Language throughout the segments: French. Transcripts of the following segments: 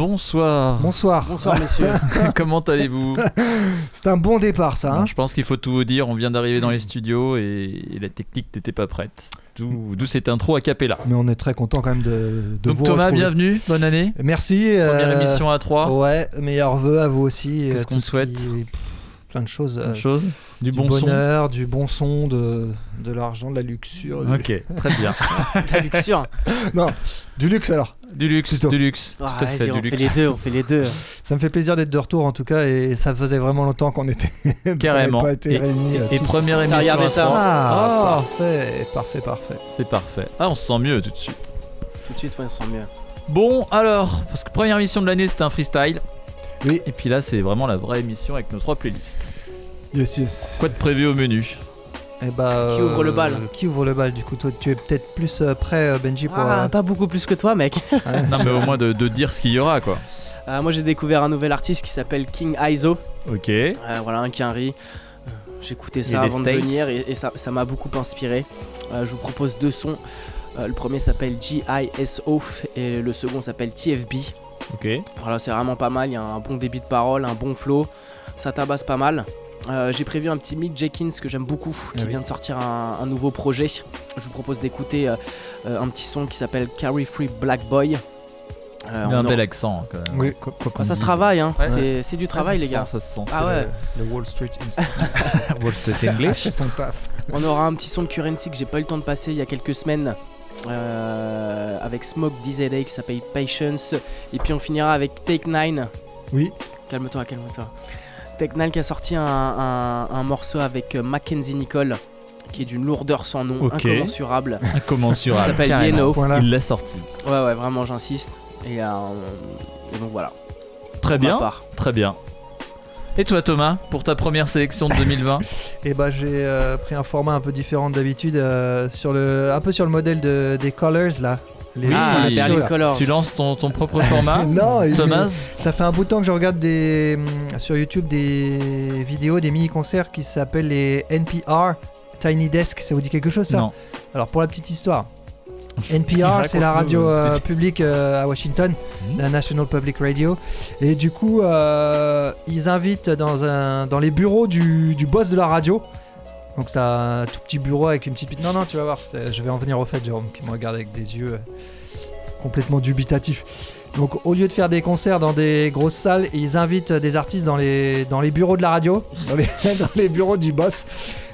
Bonsoir. Bonsoir. Bonsoir messieurs. Comment allez-vous? C'est un bon départ ça. Bon, Hein Je pense qu'il faut tout vous dire. On vient d'arriver dans les studios et, et la technique n'était pas prête. D'où cette intro a cappella. Mais on est très content quand même de, de Donc vous Thomas, retrouver. bienvenue. Bonne année. Merci. Première euh, émission à 3. Ouais, meilleurs vœux à vous aussi. Qu'est-ce qu'on souhaite qui- Plein de choses. euh. Du, du bon son. bonheur, du bon son, de, de l'argent, de la luxure. du- Ok, très bien. La luxure. Non, du luxe alors. Du luxe, Plutôt. du luxe. Ah, Tout à fait, du on fait les deux, on fait les deux. Ça me fait plaisir d'être de retour en tout cas et ça faisait vraiment longtemps qu'on était Carrément. n'avait pas été Et- réunis. euh, Et tous première émission regardé ça trois. Ah, Ah. parfait, parfait, parfait. C'est parfait. Ah, on se sent mieux tout de suite. Tout de suite, ouais, on se sent mieux. Bon, alors, parce que première émission de l'année, c'était un freestyle. Oui. Et puis là, c'est vraiment la vraie émission avec nos trois playlists. Yes, yes. Quoi de prévu au menu Eh bah, Qui ouvre le bal Qui ouvre le bal du coup Toi, tu es peut-être plus euh, prêt, euh, Benji, pour. Ah, euh, pas beaucoup plus que toi, mec. Non, mais au moins de, de dire ce qu'il y aura, quoi. Euh, moi, j'ai découvert un nouvel artiste qui s'appelle King Aizo. Ok. Euh, voilà, un. Euh, J'écoutais ça avant de venir et, et ça ça m'a beaucoup inspiré. Euh, je vous propose deux sons. Euh, le premier s'appelle G.I.S.O. et le second s'appelle TFB. Ok. Voilà, c'est vraiment pas mal. Il y a un bon débit de parole, un bon flow. Ça tabasse pas mal. Euh, J'ai prévu un petit Mick Jenkins que j'aime beaucoup, qui Ah oui. vient de sortir un, un nouveau projet. Je vous propose d'écouter euh, euh, un petit son qui s'appelle Carry Free Black Boy. Euh, Il a un bel accent, quand même. Oui. Quoi- Ah, ça se travaille, hein. Ouais. c'est du travail, Ah, ça les se gars. sent, Ça se sent. Ah ouais. Le Wall Street Institute. Wall Street English. son taf. On aura un petit son de Currency que j'ai pas eu le temps de passer il y a quelques semaines. Euh, avec Smoke DZA qui s'appelle Patience. Et puis on finira avec Take 9. Oui. Calme-toi, calme-toi. Take 9 qui a sorti un, un- un morceau avec euh, Mackenzie Nicole, qui est d'une lourdeur sans nom, incommensurable. Incommensurable. Ça s'appelle. Yeno. Il l'a sorti. Ouais, ouais, vraiment, j'insiste. Et, euh, et donc voilà. Très bien. Très bien. Et toi, Thomas, pour ta première sélection de 2020 Et bah j'ai euh, pris un format un peu différent d'habitude, euh, sur le, un peu sur le modèle de, des Colors là. Les Oui, Ah, les shows. Colors. Tu lances ton, ton propre format Non, Thomas Ça fait un bout de temps que je regarde des, hum, sur YouTube des vidéos, des mini-concerts qui s'appellent les NPR Tiny Desk. Ça vous dit quelque chose ça? Non. Alors pour la petite histoire, NPR c'est la radio euh, petite- publique euh, à Washington, Mhm. la National Public Radio. Et du coup, euh, ils invitent dans, un, dans les bureaux du, du boss de la radio. Donc c'est un tout petit bureau avec une petite... Non, non, tu vas voir, je vais en venir au fait, Jérôme, qui me regarde avec des yeux euh, complètement dubitatifs. Donc au lieu de faire des concerts dans des grosses salles, ils invitent des artistes dans les, dans les bureaux de la radio, dans les, dans les bureaux du boss.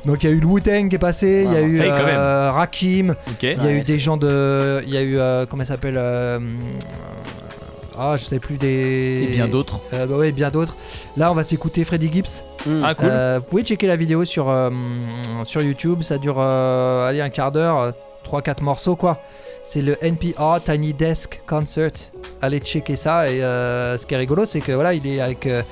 Donc il y a eu le Wu-Tang qui est passé, il y a eu Hey, euh, Rakim, il y a eu Nice. des gens de. Il y a eu. euh, comment ça s'appelle euh, Ah, je sais plus des. Et bien d'autres. Euh, bah ouais, bien d'autres. Là, on va s'écouter Freddy Gibbs. Mm. Ah, cool. Euh, vous pouvez checker la vidéo sur, euh, sur YouTube. Ça dure euh, allez, un quart d'heure, 3-4 morceaux quoi. C'est le NPR Tiny Desk Concert. Allez checker ça. Et euh, ce qui est rigolo, c'est que voilà, il est avec euh,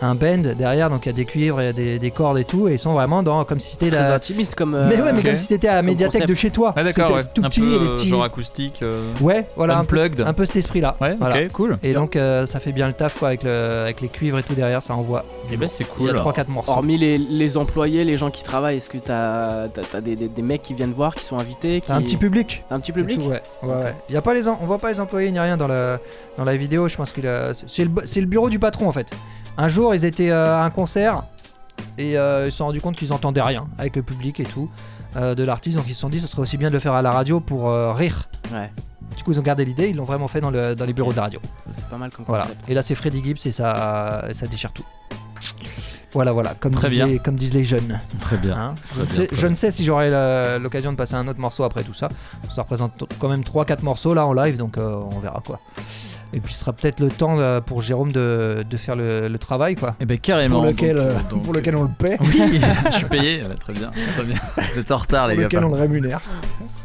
un band derrière, donc il y a des cuivres, il y a des, des cordes et tout, et ils sont vraiment dans comme si c'était Très la. intimiste comme. euh, Mais ouais, mais comme si t'étais à la Comme médiathèque concept. de chez toi. Ah, d'accord, C'était ouais. tout un petit peu et les petits. genre acoustique. euh, Ouais, voilà, un peu, un peu cet esprit-là. Ouais, Voilà. ok, cool. Et donc euh, ça fait bien le taf quoi, avec, le, avec les cuivres et tout derrière, ça envoie. Et ben c'est Il y cool. a 3-4 morceaux. Hormis les, les employés, les gens qui travaillent, est-ce que t'as as, des, des, des mecs qui viennent voir, qui sont invités qui... T'as un petit public. Un petit public tout, ouais. Ouais, Ok. ouais. Y a pas les on voit pas les employés ni rien dans la, dans la vidéo. Je pense qu'il a... c'est le, le bureau du patron en fait. Un jour, ils étaient euh, à un concert et euh, ils se sont rendus compte qu'ils entendaient rien avec le public et tout euh, de l'artiste. Donc ils se sont dit, ce serait aussi bien de le faire à la radio pour rire. Ouais, Du coup, ils ont gardé l'idée, ils l'ont vraiment fait dans, le, dans les bureaux de la radio. c'est pas mal comme Voilà. concept. Et là, c'est Freddy Gibbs et ça, ça déchire tout. Voilà, voilà, comme, Très disent bien. les, comme disent les jeunes. Très bien. hein. Très je, ne bien, sais, très je bien. ne sais si j'aurai l'occasion de passer un autre morceau après tout ça. Ça représente quand même 3-4 morceaux là en live, donc euh, on verra quoi. Et puis ce sera peut-être le temps euh, pour Jérôme de, de faire le, le travail quoi. Et ben carrément. Pour lequel, donc, euh, donc, pour lequel on le paie, Oui, je suis payé. Très bien. Très bien. Vous êtes en retard, pour les gars. lequel on le rémunère.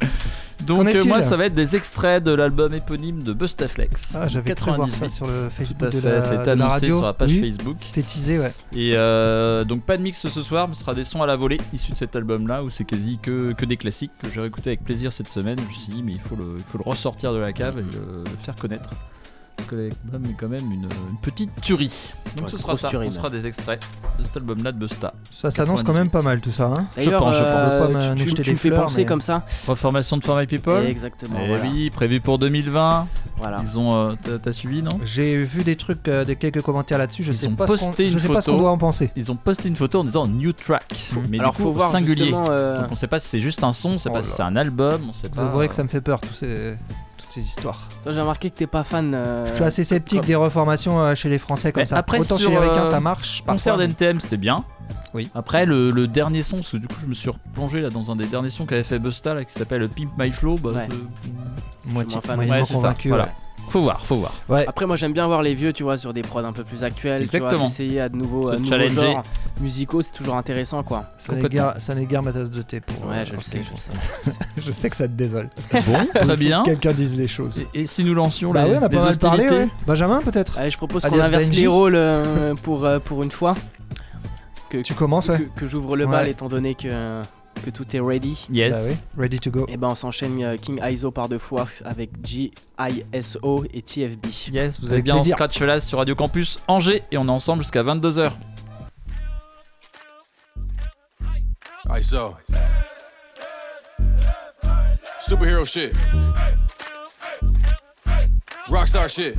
Donc euh, moi ça va être des extraits de l'album éponyme de Bustaflex. Ah, j'avais cru voir ça sur le Tout Facebook à de fait, la, c'est annoncé radio. sur la page Oui, Facebook. C'était teasé, ouais. Et euh, donc pas de mix ce soir, mais ce sera des sons à la volée issus de cet album-là, où c'est quasi que, que des classiques que j'ai réécouté avec plaisir cette semaine. Je me suis dit, mais il faut le, il faut le ressortir de la cave et le faire connaître. Que l'album est quand même une, une petite tuerie. Donc Ouais, ce sera ça, tuerie, on sera des extraits de cet album-là de Busta. Ça s'annonce quand même pas mal tout ça. Hein. D'ailleurs, pense, je euh, pense. Me- tu- me fais penser mais- comme ça. Reformation de For My People. Exactement. Eh voilà. oui, prévu pour 2020. Voilà. Ils ont. euh, t'as- suivi, non? J'ai vu des trucs, euh, des quelques commentaires là-dessus. Je Ils sais ont pas posté je une sais pas ce qu'on photo. doit en penser. Ils ont posté une photo en disant new track. Mais Alors du coup, faut voir singulier. euh, Donc on sait pas si c'est juste un son, on sait Oh pas là. si c'est un album, on sait Vous pas. avouerez que ça me fait peur, tous ces- toutes ces histoires. toi, j'ai remarqué que t'es pas fan. euh, Je suis assez sceptique comme- des reformations euh, chez les Français comme Mais ça. après, Autant sur, chez les Ricains, euh, ça marche. Concert d'NTM, c'était bien. Oui. Après, le, le dernier son, parce que du coup, je me suis replongé là dans un des derniers sons qu'avait fait Busta là, qui s'appelle Pimp My Flow. Bah, Ouais. je- Moitié, moins fan. Ouais, c'est ça, convaincu. voilà. Faut voir, faut voir. Ouais. Après, moi j'aime bien voir les vieux, tu vois, sur des prods un peu plus actuels, tu vois, Exactement. s'essayer à de nouveaux, à de nouveaux challenger. genres musicaux, c'est toujours intéressant, quoi. Ça n'est guère, ma tasse de thé pour. Ouais, euh, je le sais, je sais. je sais que ça te désole. Bon, très bien. Quelqu'un dise les choses. Et, et si nous lancions Bah les, oui, on a pas mal parlé. ouais. Benjamin, peut-être Allez, je propose qu'on inverse les rôles euh, pour, euh, pour une fois. Que, Tu commences, que, ouais. que j'ouvre le bal Ouais. étant donné que, que tout est ready. Yes. Bah oui. Ready to go. Et ben on s'enchaîne euh, King ISO par deux fois avec G-I-S-O et TFB. Yes, vous avez Avec bien plaisir. en scratch là sur Radio Campus Angers et on est ensemble jusqu'à 22h. ISO. Superhero shit. Rockstar shit.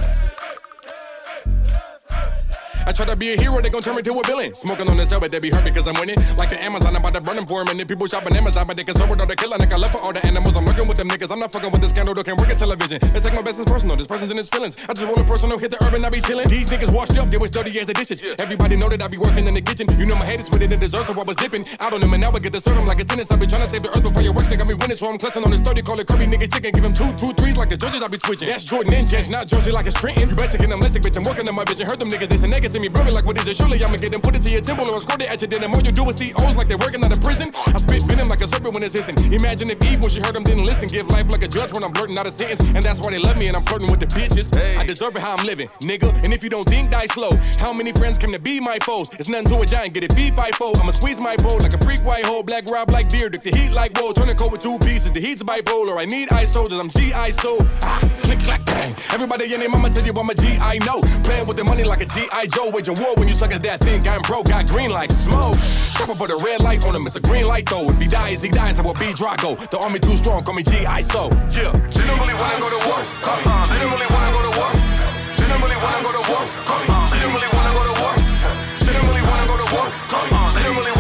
I try to be a hero, they gon' turn me to a villain. Smoking on this but they be hurt because I'm winning. Like the Amazon, I'm about to burn them for 'em, And then people shopping Amazon, but they can sober, the killer. Like I left for all the animals. I'm working with them niggas. I'm not fucking with this scandal, they can work at television. It's like my best is personal. This person's in his feelings. I just roll a personal, hit the urban, I be chillin'. These niggas washed up, they was dirty as the dishes. Everybody know that I be working in the kitchen. You know my haters with it in dessert, so I was dipping out on them, and now I get to serve like a tennis. I be trying to save the earth before your works. They got me winning, so I'm clutching on this 30. Call it Kirby, nigga chicken. Give him two, two, threes like the judges. I be switching. That's Jordan and James, not Jersey like it's Trenton. You basic and I'm lessic, bitch. I'm working on my vision. Heard them niggas, niggas see me blurry like what is it? Surely I'ma get them, put it to your temple or escort it at your dinner. All you do is see O's like they're working out of prison. I spit venom like a serpent when it's hissing. Imagine if Eve, when she heard them, didn't listen. Give life like a judge when I'm blurting out a sentence. And that's why they love me and I'm flirting with the bitches. I deserve it how I'm living, nigga. And if you don't think, die slow. How many friends came to be my foes? It's nothing to a giant, get it feed five fold. I'ma squeeze my bowl like a freak white hole. Black rob like beard, the heat like whoa. Turn the cold with two pieces. The heat's a bipolar. I need ice soldiers, I'm G.I. so. Ah, click, clack, bang. Everybody in their mama tell you I'm a G.I. know. Playing with the money like a G.I. Joe. Waging war when you suckers that think I'm broke. Got green like smoke. Chopper put a red light on him, it's a green light though. If he dies, he dies, I will be Drago. The army too strong, call me G.I. so. Yeah. Generally when I go to war, call me. Generally when I go to war. Generally when I go to war, call me. Generally when I go to war. Generally when I go to war, call me. Generally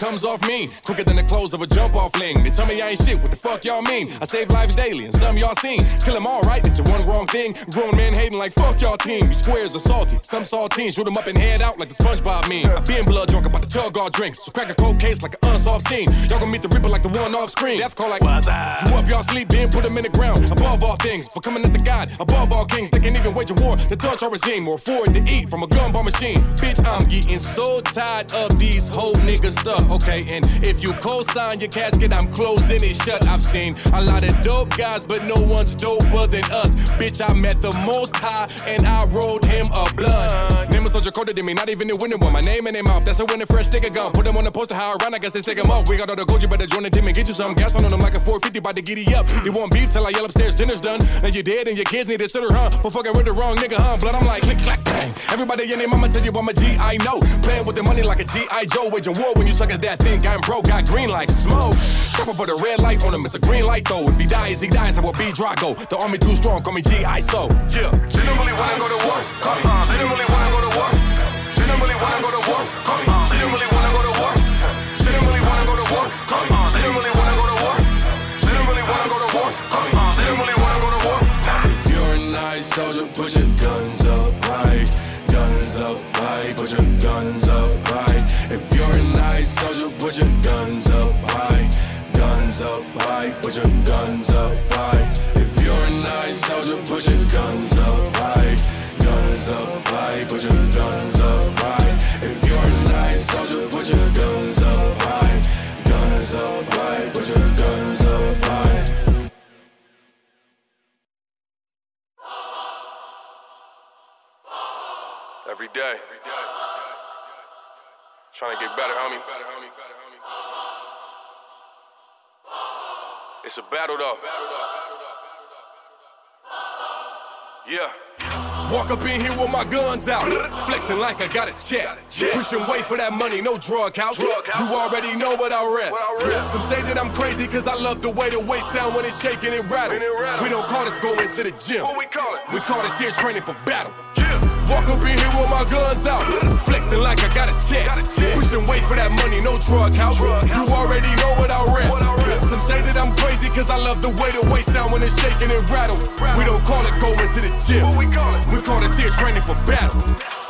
comes off mean. Quicker than the close of a jump off fling. They tell me I ain't shit, what the fuck y'all mean? I save lives daily, and some y'all seen. Kill them all right, it's a one wrong thing. Grown men hating like fuck y'all team. You squares are salty, some saltines. Shoot them up and head out like the SpongeBob meme. I been blood drunk about the chug all drinks. So crack a cold case like an unsolved scene. Y'all gonna meet the Ripper like the one off screen. Death call like, What's up? You up, y'all sleep, then put them in the ground. Above all things, for coming at the God, above all kings. They can't even wage a war to touch our regime or afford to eat from a gumball machine. Bitch, I'm getting so tired of these whole nigga stuff. Okay, and if you co-sign your casket, I'm closing it shut. I've seen a lot of dope guys, but no one's doper than us. Bitch, I met the most high and I rolled him a blunt. Name a soldier colder than me, not even the winning one. My name in their mouth, that's a winning fresh stick a gun. Put them on the poster, how around, I guess they stick them up. We got all the gold, you better join the team and get you some gas on them like a 450, about to giddy up. They want beef till I yell upstairs, dinner's done. Now you dead and your kids need a sitter, huh? For fucking with the wrong nigga, huh? Blood, I'm like, click, clack, bang. Everybody in their mama tell you I'm a G, I know. Playing with the money like a G.I. Joe, waging war when you suckers that think I'm broke. Got green like smoke. Chopper put a red light on him, it's a green light though. If he dies, he dies, I will be Drago. The army too strong, call me G.I. So. Yeah. Generally when I go to war, call me. Generally when I go to war. Generally when I go to war, call me. Generally when I go to war. Generally when I go to war, call me. Generally when I go to war. Generally when I go to war, call me. Generally when I go to war. If you're a nice soldier, put your guns put your guns up high. Guns up high, put your guns up high. If you're a nice soldier, put your guns up high. Guns up high, put your guns up high. If you're a nice soldier, put your guns up high. Guns up high, put your guns up high. Every day. Trying to get better, homie. It's a battle though. Yeah. Walk up in here with my guns out, flexing like I got a check. Pushing weight for that money, no drug house. You already know what I rep. Some say that I'm crazy cause I love the way the weight sound when it's shaking and rattle. We don't call this going to the gym. We call it? We call this here training for battle. Yeah. Walk up in here with my guns out, flexing like I got a check. Pushing weight for that money, no drug house. You already know what I rep. Some say that I'm crazy cause I love the way the weight sound when it's shaking and rattle. We don't call it going to the gym. We call it? Here training for battle.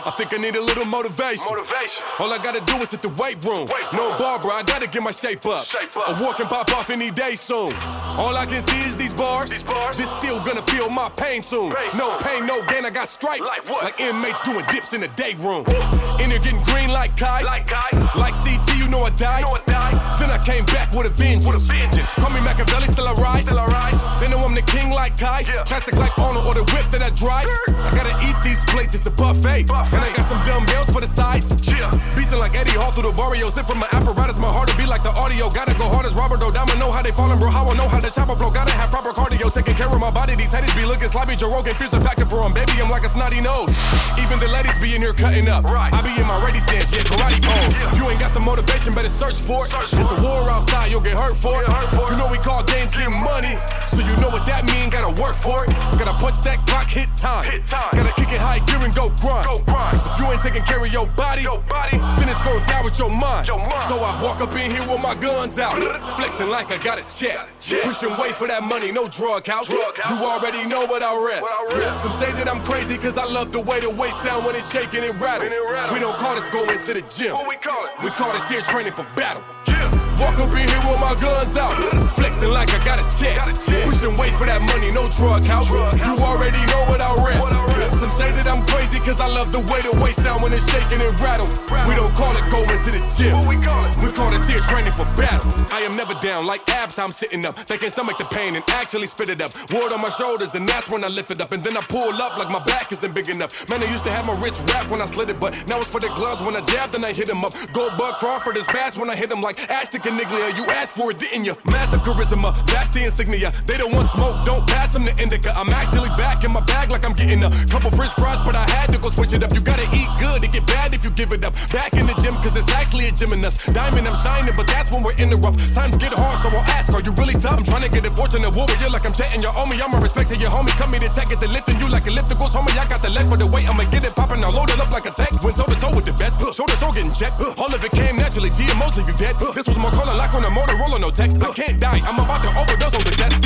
I think I need a little motivation. Motivation. All I gotta do is hit the weight room. Weight No. Barbara, I gotta get my shape up. Shape up. A walk and pop off any day soon. All I can see is these bars. These bars. This still gonna feel my pain soon. Pain no pain, no gain. I got stripes. Like what? Like inmates doing dips in the day room. In here getting green like Kai. Like Kai. Like CT, you know I died. know I died. Then I came back with a vengeance. With a vengeance. Call me Machiavelli, still I rise. Still I rise. They know I'm the king like Kai. Yeah. Classic like Arnold or the whip that I drive. I gotta eat these plates, it's a buffet. Buffet. And I got some dumbbells for the sides. Yeah. Beastin' like Eddie Hall through the barrio. Sip from my apparatus, my heart to be like the audio. Gotta go hard as Robert O'Dama. Know how they fallin', bro. How I know how the chopper flow. Gotta have proper cardio. Taking care of my body. These headies be looking sloppy. Joe Rogan, fierce a factor for 'em. Baby, I'm like a snotty nose. Even the ladies be in here cutting up. Right. I be in my ready stance, yeah, karate pose. If you ain't got the motivation, better search for it. Search it's for a war outside, you'll get hurt for it. Get hurt for it. You know we call games getting money. So you know what that mean, gotta work for it. Gotta punch that clock, hit time. Hit time. Gotta kick it high gear and go grind. Go grind. 'Cause if you ain't taking care of your body, Your body. then it's going down with your mind. Your mind. So I walk up in here with my guns out, flexing like I got a check. Yeah. Pushing weight for that money, no drug house. Drug house. You already know what I rep. What I rep. Some say that I'm crazy cause I love the way the weight sound when it's shaking and rattle. It rattle. We don't call this going to the gym. What we call it? We call this here training for battle. Yeah. Walk up in here with my guns out, flexing like I got a check. Pushing weight for that money, no drug house. You already know what I. What Some say that I'm crazy cause I love the way the weight sound when it's shaking and rattle. We don't call it going to the gym. We call this here training for battle. I am never down like abs, I'm sitting up. They can stomach the pain and actually spit it up. Word on my shoulders, and that's when I lift it up. And then I pull up like my back isn't big enough. Man, I used to have my wrist wrapped when I slid it, but now it's for the gloves when I jab, then I hit him up. Goldberg Crawford is fast when I hit him like Ashton Caniglia. You asked for it, didn't you? Massive charisma, that's the insignia. They don't want smoke, don't pass them the indica. I'm actually back in my bag like I'm getting a couple french fries, but I had to go switch it up. You gotta eat good to get bad if you give it up. Back in the gym, cause it's actually a gym. Diamond, I'm shining, but that's when we're in the rough. Times get hard, so I'll ask, are you really tough? I'm trying to get a fortunate warrior like I'm chatting your homie. I'm a respect to your homie. Come me to check it, the lifting you like ellipticals. Homie, I got the leg for the weight. I'ma get it popping, I'll load it up like a tank. Went toe to toe with the best. Shoulder, show getting checked. All of it came naturally. GMOs leave you dead. This was more calling like on a Motorola, no text. I can't die, I'm about to overdose on the test.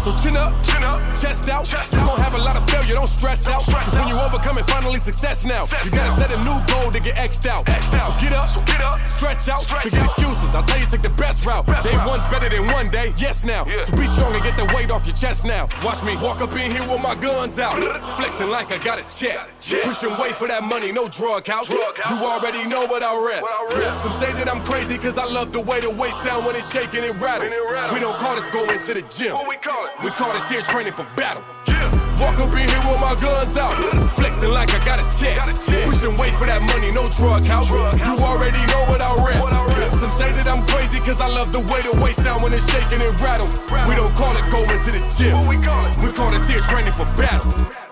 So chin up, Chin up. chest out. Chest out. gonna have a lot of failure, don't stress out. stress Cause when you overcome it, finally success now. Success you gotta now. set a new goal to get X'd out. X'd out. So get up, So get up. stretch out, Stretch forget out. excuses. I'll tell you, take the best route. Best day route. one's better than one day, yes now. Yeah. So be strong and get the weight off your chest now. Watch me walk up in here with my guns out, flexing like I got a check. Pushing weight for that money, no drug house. Drug house. You already know what I rep. What I rep. Some say that I'm crazy cause I love the way the weight sound when it's shaking and rattle. It rattle. We don't call this going to the gym. What we call it? We call this here training for battle. Yeah. Walk up in here with my guns out, flexing like I got a check. Pushing weight for that money, no drug house. You already know what I rep. Some say that I'm crazy cause I love the way the weight sound when it's shaking and rattle. We don't call it going to the gym. We call it? We call this here training for battle.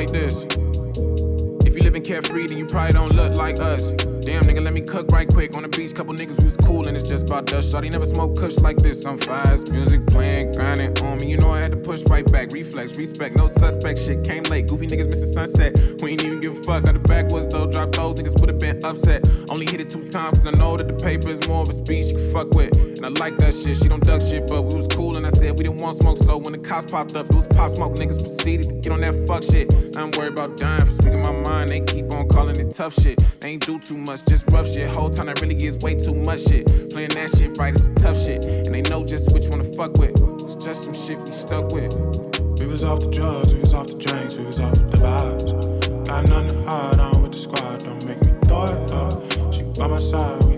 Like this. If you live living carefree, then you probably don't look like us. Damn, nigga, let me cook right quick. On the beach, couple niggas we was cool, and it's just about dust. Shawty never smoke kush like this. I'm fast, music playing, grinding on me. You know I had to push right back. Reflex, respect, no suspect. Shit came late. Goofy niggas missing sunset. We ain't even give a fuck. Got the backwards though, drop those niggas would have been upset. Only hit it two times, cause I know that the paper is more of a speech you can fuck with. And I like that shit. She don't duck shit, but we was cool. And I said we didn't want smoke. So when the cops popped up, it was pop smoke. Niggas proceeded to get on that fuck shit. I ain't worried about dying for speaking my mind. They keep on calling it tough shit. They ain't do too much, just rough shit. Whole time that really is way too much shit. Playing that shit right is some tough shit. And they know just which one to fuck with. It's just some shit we stuck with. We was off the drugs, we was off the drinks, we was off the vibes. Got nothing to hide on with the squad, don't make me throw it up. She by my side,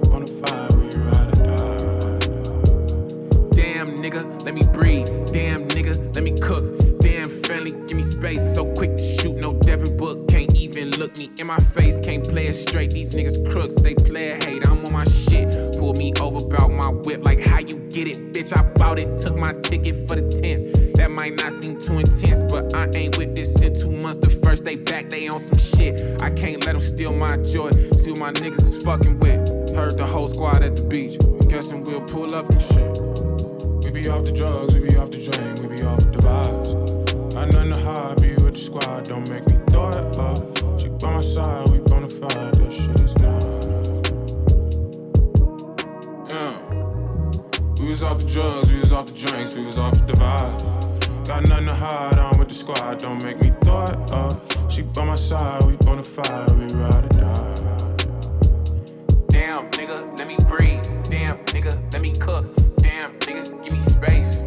nigga, let me breathe. Damn nigga, let me cook. Damn friendly, give me space. So quick to shoot, no Devin Book. Can't even look me in my face. Can't play it straight. These niggas crooks, they play it hate. I'm on my shit. Pull me over, bout my whip. Like how you get it, bitch? I bought it. Took my ticket for the tents. That might not seem too intense, but I ain't with this in two months. The first day back, they on some shit. I can't let them steal my joy. See what my niggas is fucking with. Heard the whole squad at the beach. Guessing we'll pull up and shit. We be off the drugs, we be off the drink, we be off the vibes. Got nothing to hide, be with the squad, don't make me throw it up. She by my side, we bona fide, this shit is not. Yeah. We was off the drugs, we was off the drinks, we was off the vibe. Got nothing to hide on with the squad, don't make me throw it up. She by my side, we bona fide, we ride or die. Damn, nigga, let me breathe. Damn, nigga, let me cook. Me space.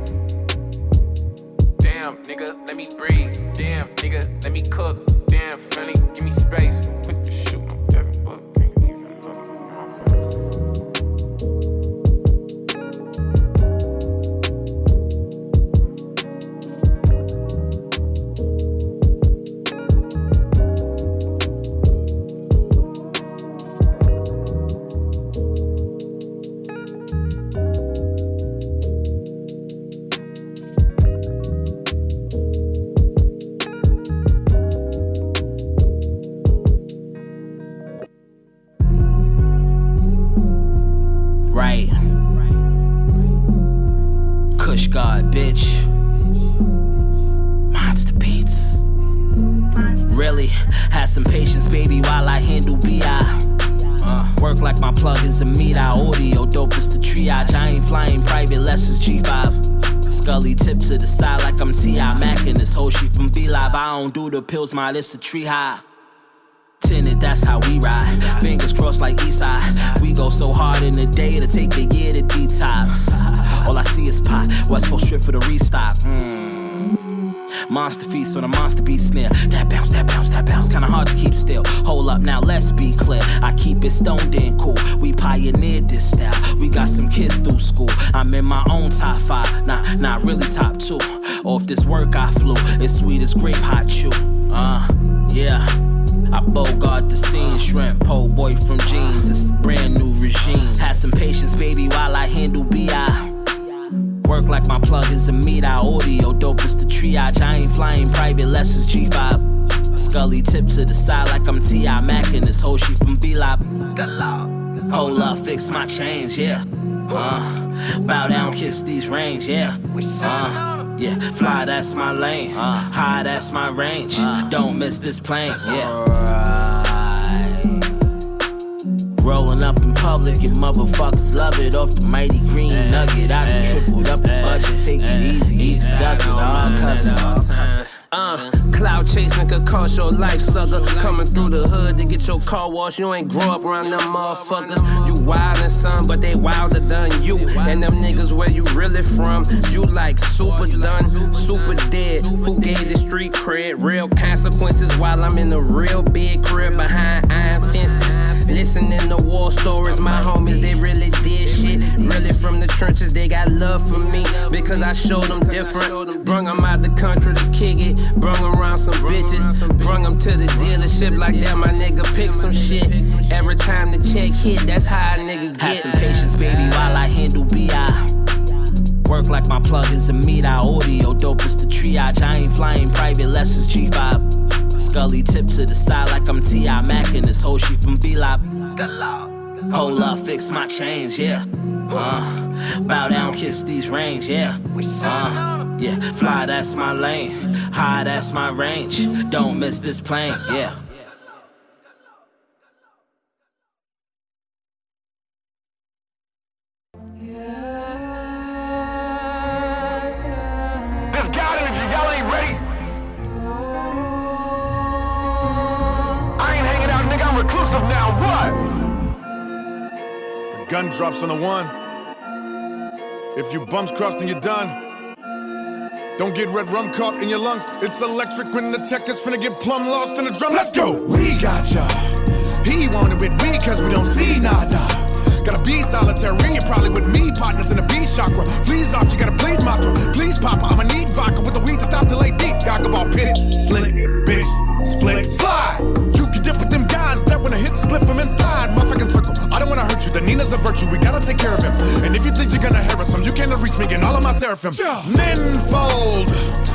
Damn, nigga, let me breathe. Damn, nigga, let me cook. Damn, friendly, give me space. Some patience, baby, while I handle BI. Uh, work like my plug is a meat eye audio, dope is the triage. I ain't flying private, less is G5. Scully tip to the side like I'm T.I. Mac and this whole shit from B Live. I don't do the pills, my list a tree high. Tinted, that's how we ride. Fingers crossed like Eastside. We go so hard in the day to take a year to detox. All I see is pot. West Coast strip for the restock. Mm. Monster feast on a monster beat snare. That bounce, that bounce, that bounce. Kinda hard to keep still. Hold up now, let's be clear. I keep it stoned and cool. We pioneered this style. We got some kids through school. I'm in my own top five. Nah, not really top two. Off this work I flew. It's sweet as grape hot chew. Uh, yeah. I bogart the scene, shrimp pole boy from jeans. It's a brand new regime. Had some patience, baby, while I handle BI. Work like my plug is a meat eye audio, dope is the triage. I ain't flying private, less is G5. Scully tip to the side like I'm T.I. Mac and this whole shit from B Lab. Hold up, fix my change, yeah. Uh, bow down, kiss these rings, yeah. Uh, yeah, fly, that's my lane. High, that's my range. Don't miss this plane, yeah. Rolling up in public, and motherfuckers love it off the mighty green nugget. I done tripled up the budget, take it easy, easy does it, all cousin. Uh, cloud chasing could cost your life, sucker. Coming through the hood to get your car washed. You ain't grow up around them motherfuckers. You wildin' son, but they wilder than you. And them niggas where you really from, you like super done, super dead. Fugazi street cred, real consequences while I'm in the real big crib behind iron fences. Listening to war stories, my homies, they really did shit. Really from the trenches, they got love for me because I showed them different. Brung them out the country to kick it, brung around some bitches, brung them to the dealership like that. My nigga pick some shit. Every time the check hit, that's how a nigga get. some patience, baby, while I handle BI. Work like my plug is a meat eye audio, dope is the triage. I ain't flying private, less is G5. Scully tip to the side like I'm T.I. Mac and this whole shit from B Lab. Hold up, fix my change, yeah. Uh, bow down, kiss these rings, yeah. Uh, yeah, fly, that's my lane. High, that's my range. Don't miss this plane. Yeah. Gun drops on the one. If you bums crossed, then you're done. Don't get red rum caught in your lungs. It's electric when the tech is finna get plumb lost in the drum. Let's go! We got ya. He wanted with we cause we don't see nada. Gotta be solitary, you're probably with me, partners in the B chakra. Please off, you gotta bleed my throat. Please, Papa, I'ma need vodka with the weed to stop delay deep. Goggle ball pit, slick, bitch, split, slide. That wanna hit split from inside. My fucking circle. I don't wanna hurt you. The Nina's a virtue. We gotta take care of him. And if you think you're gonna harass him, you cannot reach me in all of my seraphim. Ninfold.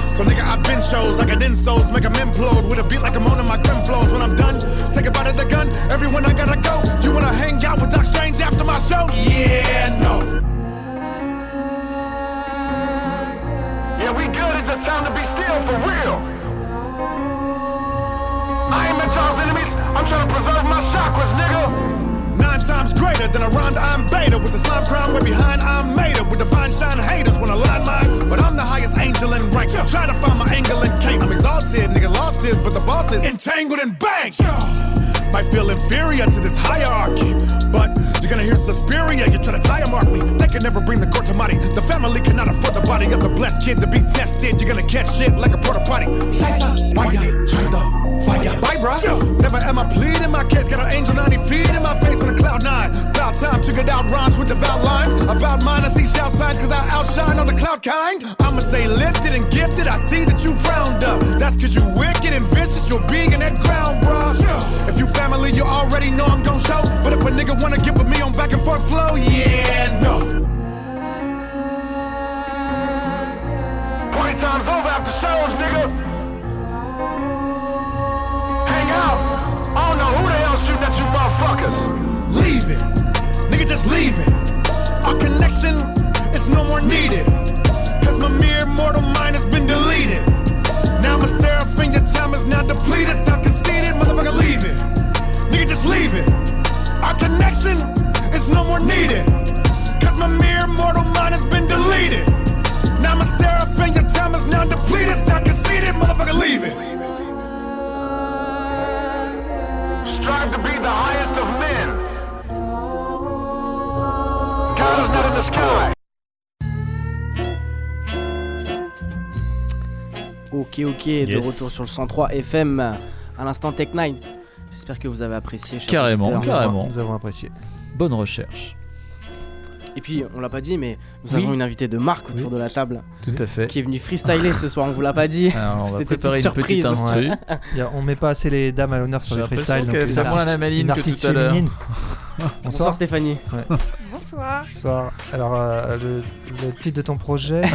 So nigga, I been shows like I didn't souls, make 'em implode with a beat like I'm on my grim flows. When I'm done, think about it, the gun. Everyone I gotta go. You wanna hang out with Doc Strange after my show? Yeah, no. Yeah, we good. It's just time to be still for real. I ain't met y'all's enemies. I'm trying to preserve my chakras, nigga. Nine times greater than a Ronda, I'm beta. With the slime crown way behind, I'm made it. With the fine shine haters when I line mine. But I'm the highest angel in rank. Try to find my angle in Kate. I'm exalted, nigga lost his, but the boss is entangled in bank. Might feel inferior to this hierarchy, but you're gonna hear Suspiria. You try to tire mark me. They can never bring the court to money. The family cannot afford the body of the blessed kid to be tested. You're gonna catch shit like a porta potty. Scheiße, why ya? Bye, bruh. Never am I pleading my case. Got an angel 90 feet in my face on a cloud nine. About time to get out rhymes with devout lines. About mine, I see shout signs cause I outshine on the cloud kind. I'ma stay lifted and gifted. I see that you frowned up. That's cause you wicked and vicious. You'll be in that ground, bruh. If you family, you already know I'm gon' show. But if a nigga wanna get with me on back and forth flow, yeah, no. Party time's over after shows, nigga. Just leave it. Our connection is no more needed. Cause my mere mortal mind has been deleted. Now a seraphim, your time is now depleted. Sound conceited, motherfucker, leave it. Nigga, just leave it. Our connection is no more needed. Cause my mere mortal mind has been deleted. Now a seraphim, your time is now depleted. Sound conceited, motherfucker, leave it. Strive to be the highest of men. Ok, ok, de retour sur le 103 FM à l'instant Tech 9. J'espère que vous avez apprécié. Carrément, carrément. Nous avons apprécié. Bonne recherche. Et puis, on l'a pas dit, mais nous Oui. avons une invitée de marque autour de la table Tout à fait. qui est venue freestyler ce soir. On vous l'a pas dit. C'était une petite surprise. a- on met pas assez les dames à l'honneur sur donc fait une moins la maline que tout à l'heure. Bonsoir Stéphanie. Bonsoir. Bonsoir. Alors, euh, le, le titre de ton projet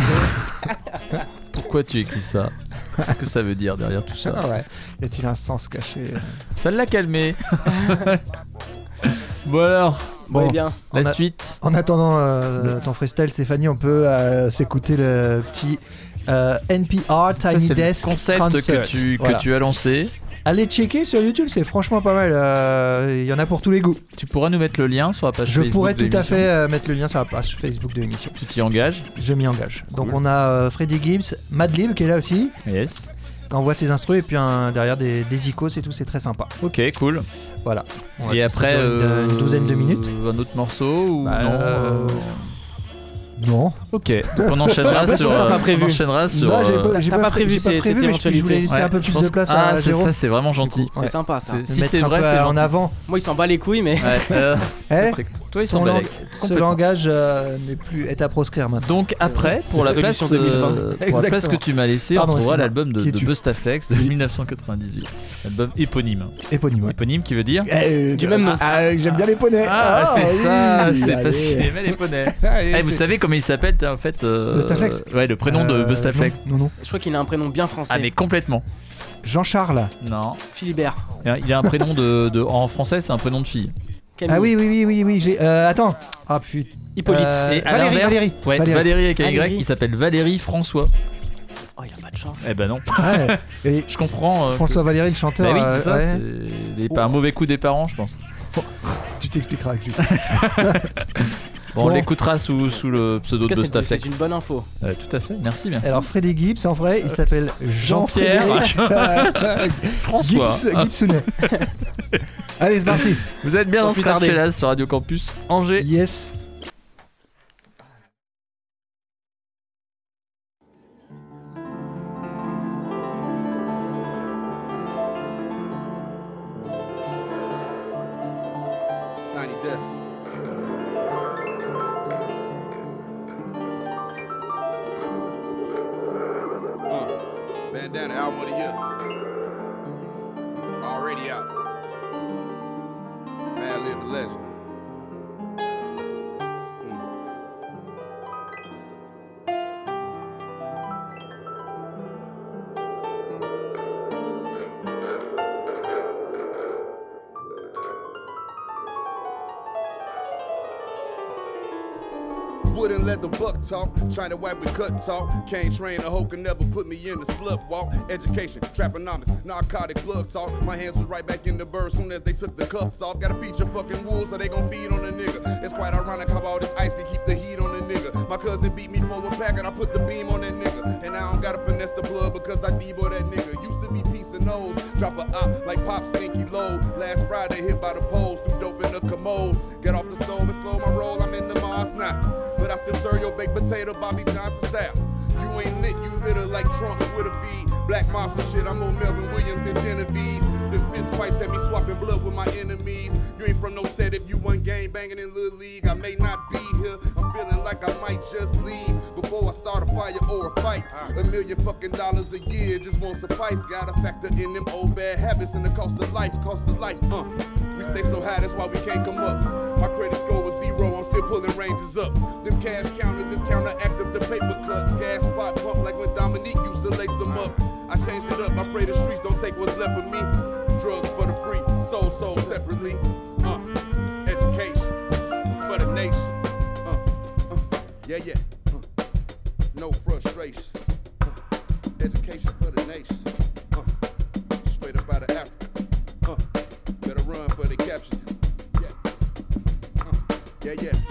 Pourquoi tu écris ça Qu'est-ce que ça veut dire derrière tout ça Ah ouais. Y a-t-il un sens caché Ça l'a calmé. bon alors, Bon, Bon. eh bien, la a- suite. En attendant euh, ton freestyle, Stéphanie, on peut euh, s'écouter le petit euh, NPR Ça, Tiny le Desk concept Concert. que tu, que Voilà. tu as lancé. Allez checker sur YouTube, c'est franchement pas mal. euh, Il y en a pour tous les goûts. Tu pourras nous mettre le lien sur la page Je Facebook pourrais de tout à fait euh, mettre le lien sur la page Facebook de l'émission. Tu t'y engages Je m'y engage. Donc on a euh, Freddy Gibbs, Madlib qui est là aussi, Yes. qui envoie ses instrus et puis un- derrière des, des icônes et tout, c'est très sympa. Ok, cool. Voilà. On va Et après, une, une douzaine de minutes. Un autre morceau ou Bah, non Non. Ok, donc on enchaînera J'ai sur. t'as pas euh, prévu. On enchaînera sur. Non, j'ai euh, pas, j'ai pas prévu j'ai ces- prévu, cette mais je- voulais éventualité. laisser ouais, un peu plus pense- de place ah, à c'est- Jérôme. Ça, c'est vraiment gentil. c'est sympa ça. C'est- Si c'est vrai, c'est en gentil. avant. Moi, il s'en bat les couilles, mais. Ouais, euh, Eh, ça, c'est- Toi, sont lang- balèques. ce langage euh, n'est plus est à proscrire maintenant. Donc après, pour la C'est la place, solution 2020. euh, pour la place que tu m'as laissé, on Pardon, trouvera l'album de, de Bustaflex de 1998. Album éponyme. Éponyme. ouais. Éponyme qui veut dire Du même nom. Ah, J'aime bien les poneys. Ah, c'est ça, c'est parce qu'il aimait les poneys. Eh, vous c'est- savez comment il s'appelle en fait euh, Bustaflex Ouais, le prénom de Euh, Bustaflex. Non, non. non. Je crois qu'il a un prénom bien français. Ah mais complètement. Jean-Charles. Non. Philibert. Il a un prénom de, de- en français, c'est un prénom de fille. Camille. Ah oui, oui, oui, oui, oui. j'ai- euh, attends. Ah putain. Hippolyte. Euh, Et à Valérie, l'inverse- Valérie. Ouais, Valérie. Valérie, avec un Valérie. Y, il s'appelle Valérie François. Oh, il a pas de chance. Eh ben non. Ouais. Et Je comprends. euh, François Valéry, le chanteur. Bah oui, euh, c'est ça. ouais. C'est des- un mauvais coup des parents, je pense. Tu t'expliqueras avec lui. Bon, on l'écoutera sous, sous le pseudo de c'est- Bustaflex. c'est une bonne info. Euh, tout à fait. Merci, merci. Alors Freddy Gibbs, en vrai, il s'appelle Jean-Pierre. Gibbs, Gibsonnet. Allez, c'est parti. Vous êtes bien Sans dans Scratch sur Radio Campus Angers. Yes. Buck talk, trying to wipe with cut talk. Can't train a hoe can never put me in the slip walk. Education, traponomics, narcotic plug talk. My hands was right back in the bird soon as they took the cuffs off. Gotta feed feature fucking wolves so they gon' feed on the nigga. It's quite ironic how all this ice can keep the heat on the nigga. My cousin beat me for a pack and I put the beam on that nigga. And I don't gotta finesse the blood because I debo that nigga. Used to be piece of nose, drop a op like pop stinky low. Last Friday hit by the poles, Your baked potato, Bobby Johnson style. You ain't lit, you litter like Trunks with a V. Black monster shit, I'm on Melvin Williams than Genevieve. The fist fights had me swapping blood with my enemies. You ain't from no set if you one game banging in Little League. I may not be here, I'm feeling like I might just leave before I start a fire or a fight. A million fucking dollars a year just won't suffice. Gotta factor in them old bad habits and the cost of life, cost of life. Uh, we stay so high, that's why we can't come up. My credit score still pulling ranges up. Them cash counters is counteractive to paper cuts. Gas spot pump like when Dominique used to lace them up. I changed it up, I pray the streets don't take what's left of me. Drugs for the free, soul, sold separately. Uh, education for the nation. Uh, uh, yeah, yeah. Uh, no frustration. Uh, education for the nation. Uh, straight up out of Africa. Uh, better run for the capture. Yeah. Uh, yeah, yeah.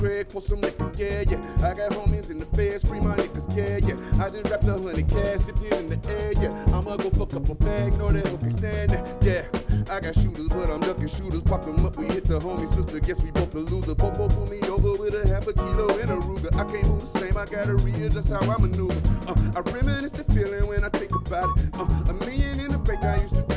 Nigga some nigga, yeah, yeah. I got homies in the feds, free my niggas, yeah, yeah. I just wrapped a hundred cash, it in the air, yeah. I'ma go fuck up a bag, know that can stand it, yeah. I got shooters, but I'm ducking shooters. Pop them up, we hit the homie sister. Guess we both the loser. Popo pull me over with a half a kilo and a Ruger. I can't move the same, I gotta readjust how I maneuver. Uh, I reminisce the feeling when I think about it. Uh, a million in the bank, I used to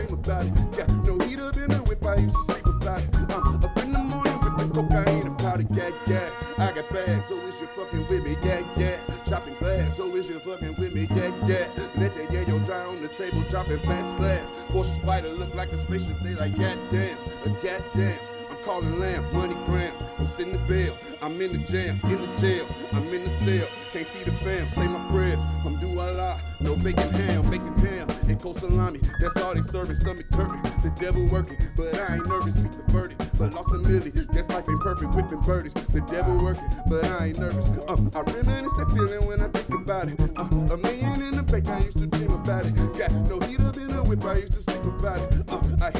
so is you fucking with me, yeah, yeah. Chopping glass, so is you fucking with me, yeah, yeah. Let that yayo dry on the table, dropping fat slabs. Porsche Spider look like a spaceship, they like goddamn, a goddamn. Calling lamb, money gram. I'm sitting the bail. I'm in the jam, in the jail. I'm in the cell. Can't see the fam, say my prayers. I'm do a lot. No bacon ham, bacon ham. And cold salami, that's all they serving. Stomach curving, the devil working. But I ain't nervous, meet the verdict. But lost a milli, guess life ain't perfect. Whipping birdies, the devil working. But I ain't nervous. Uh, I reminisce that feeling when I think about it. Uh, a million in the bank, I used to dream about it. Got no heat up in the whip, I used to sleep about it. Uh, I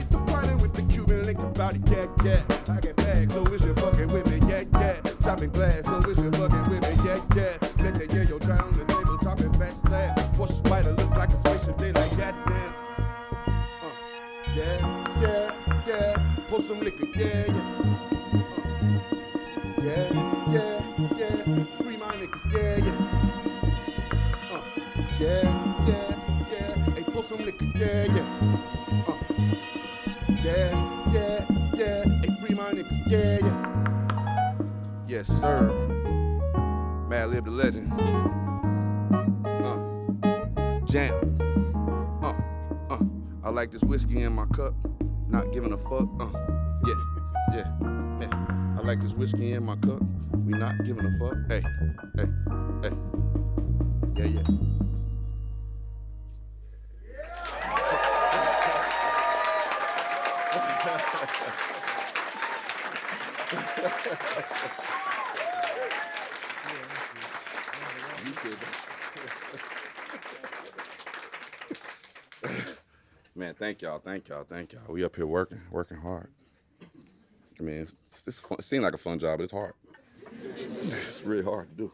the link about it. Yeah, yeah. I get bags, so is you fucking with? Yeah, yeah. Chopping glass, so is you fucking with? Yeah, yeah. Let that yayo dry the table, dropping fast slab. Porsche Spider look like a spaceship, they like goddamn. Uh, yeah, yeah, yeah. Pour some liquor, yeah, yeah. Uh, yeah, yeah, yeah. Free my niggas, yeah, yeah. Uh, yeah, yeah, yeah. Hey, pour some liquor, yeah, yeah. Uh, yeah, yeah, yeah, yeah. Yes, sir. Mad Lib the legend. Uh, jam. Uh, uh. I like this whiskey in my cup. Not giving a fuck. Uh, yeah, yeah, yeah. I like this whiskey in my cup. We not giving a fuck. Hey, hey, hey. Yeah, yeah. Man, thank y'all, thank y'all, thank y'all. We up here working, working hard. I mean, it's, it's fun, it seems like a fun job, but it's hard. it's really hard to do.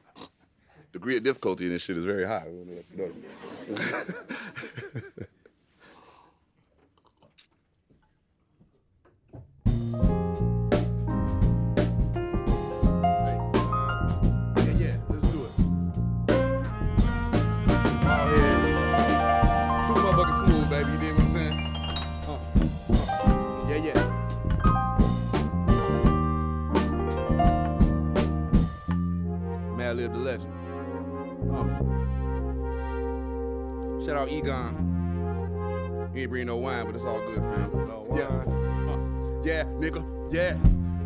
Degree of difficulty in this shit is very high. the legend. Uh. Shout out Egon. He ain't bring no wine, but it's all good, fam. Yeah. Uh. Yeah, nigga. Yeah.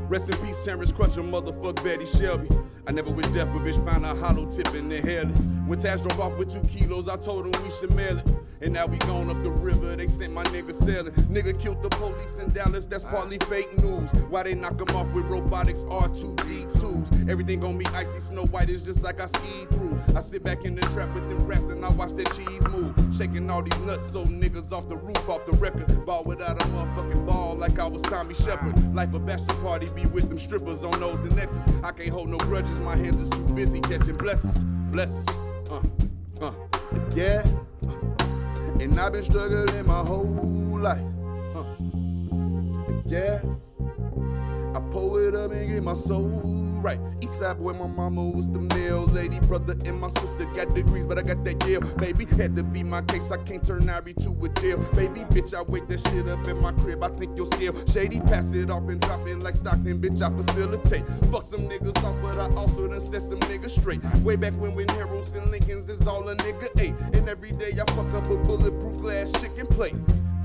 Rest in peace, Terrence Crutcher, motherfuck Betty Shelby. I never wish death, but bitch found a hollow tip in the heli. When Tash drove off with two kilos, I told him we should mail it. And now we gone up the river, they sent my nigga sailing. Nigga killed the police in Dallas, that's partly fake news. Why they knock him off with robotics R2D2s? Everything gon' be icy, Snow White is just like I ski through. I sit back in the trap with them rats and I watch that cheese move. Shaking all these nuts, so niggas off the roof, off the record. Ball without a motherfucking ball, like I was Tommy Shepard. Life a bachelor party, be with them strippers on those and X's. I can't hold no grudges, my hands is too busy catching blessings. Blessings. Uh, uh, yeah. And I've been struggling my whole life. Uh, yeah. I pull it up and get my soul right. Eastside boy, my mama was the mail lady. Brother and my sister got degrees, but I got that Yale. Baby, had to be my case. I can't turn Irie to a jail. Baby, bitch, I wake that shit up in my crib. I think you'll scale. Shady, pass it off and drop it like Stockton, bitch. I facilitate. Fuck some niggas off, but I also done set some niggas straight. Way back when when Harold's and Lincolns is all a nigga ate. And every day I fuck up a bulletproof glass chicken plate.